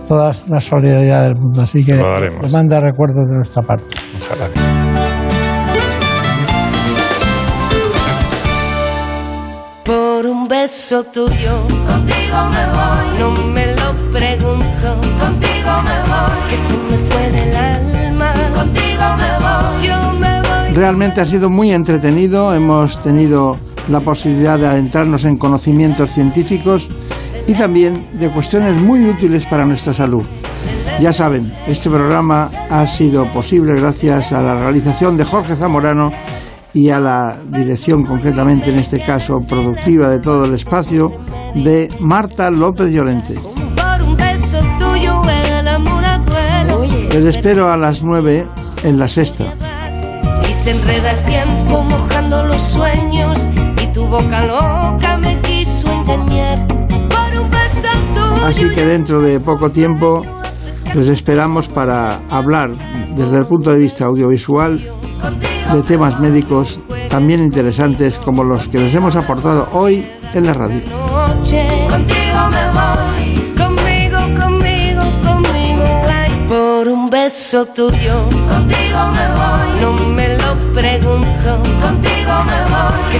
toda la solidaridad del mundo. Así que le manda recuerdos de nuestra parte. Muchas gracias. Por un beso tuyo, contigo me voy. No me lo pregunto, contigo me voy. Que Realmente ha sido muy entretenido, hemos tenido la posibilidad de adentrarnos en conocimientos científicos y también de cuestiones muy útiles para nuestra salud. Ya saben, este programa ha sido posible gracias a la realización de Jorge Zamorano y a la dirección, concretamente en este caso productiva de todo el espacio, de Marta López Llorente. Les espero a las 9 en la sexta. Y se enreda el tiempo mojando los sueños. Y tu boca loca me quiso engañar. Por un beso tuyo. Así que dentro de poco tiempo les esperamos para hablar desde el punto de vista audiovisual de temas médicos también interesantes como los que les hemos aportado hoy en la radio. Beso tuyo. Contigo me voy. No me lo pregunto. Contigo me voy. Que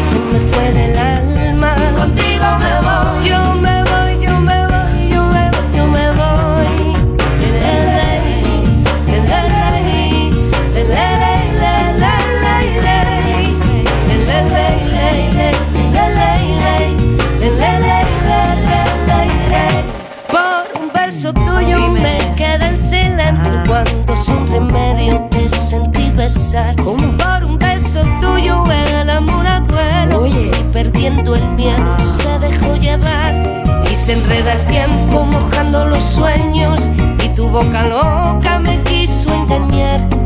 besar. Por un beso tuyo el amor a duelo y perdiendo el miedo se dejó llevar y se enreda el tiempo mojando los sueños y tu boca loca me quiso engañar.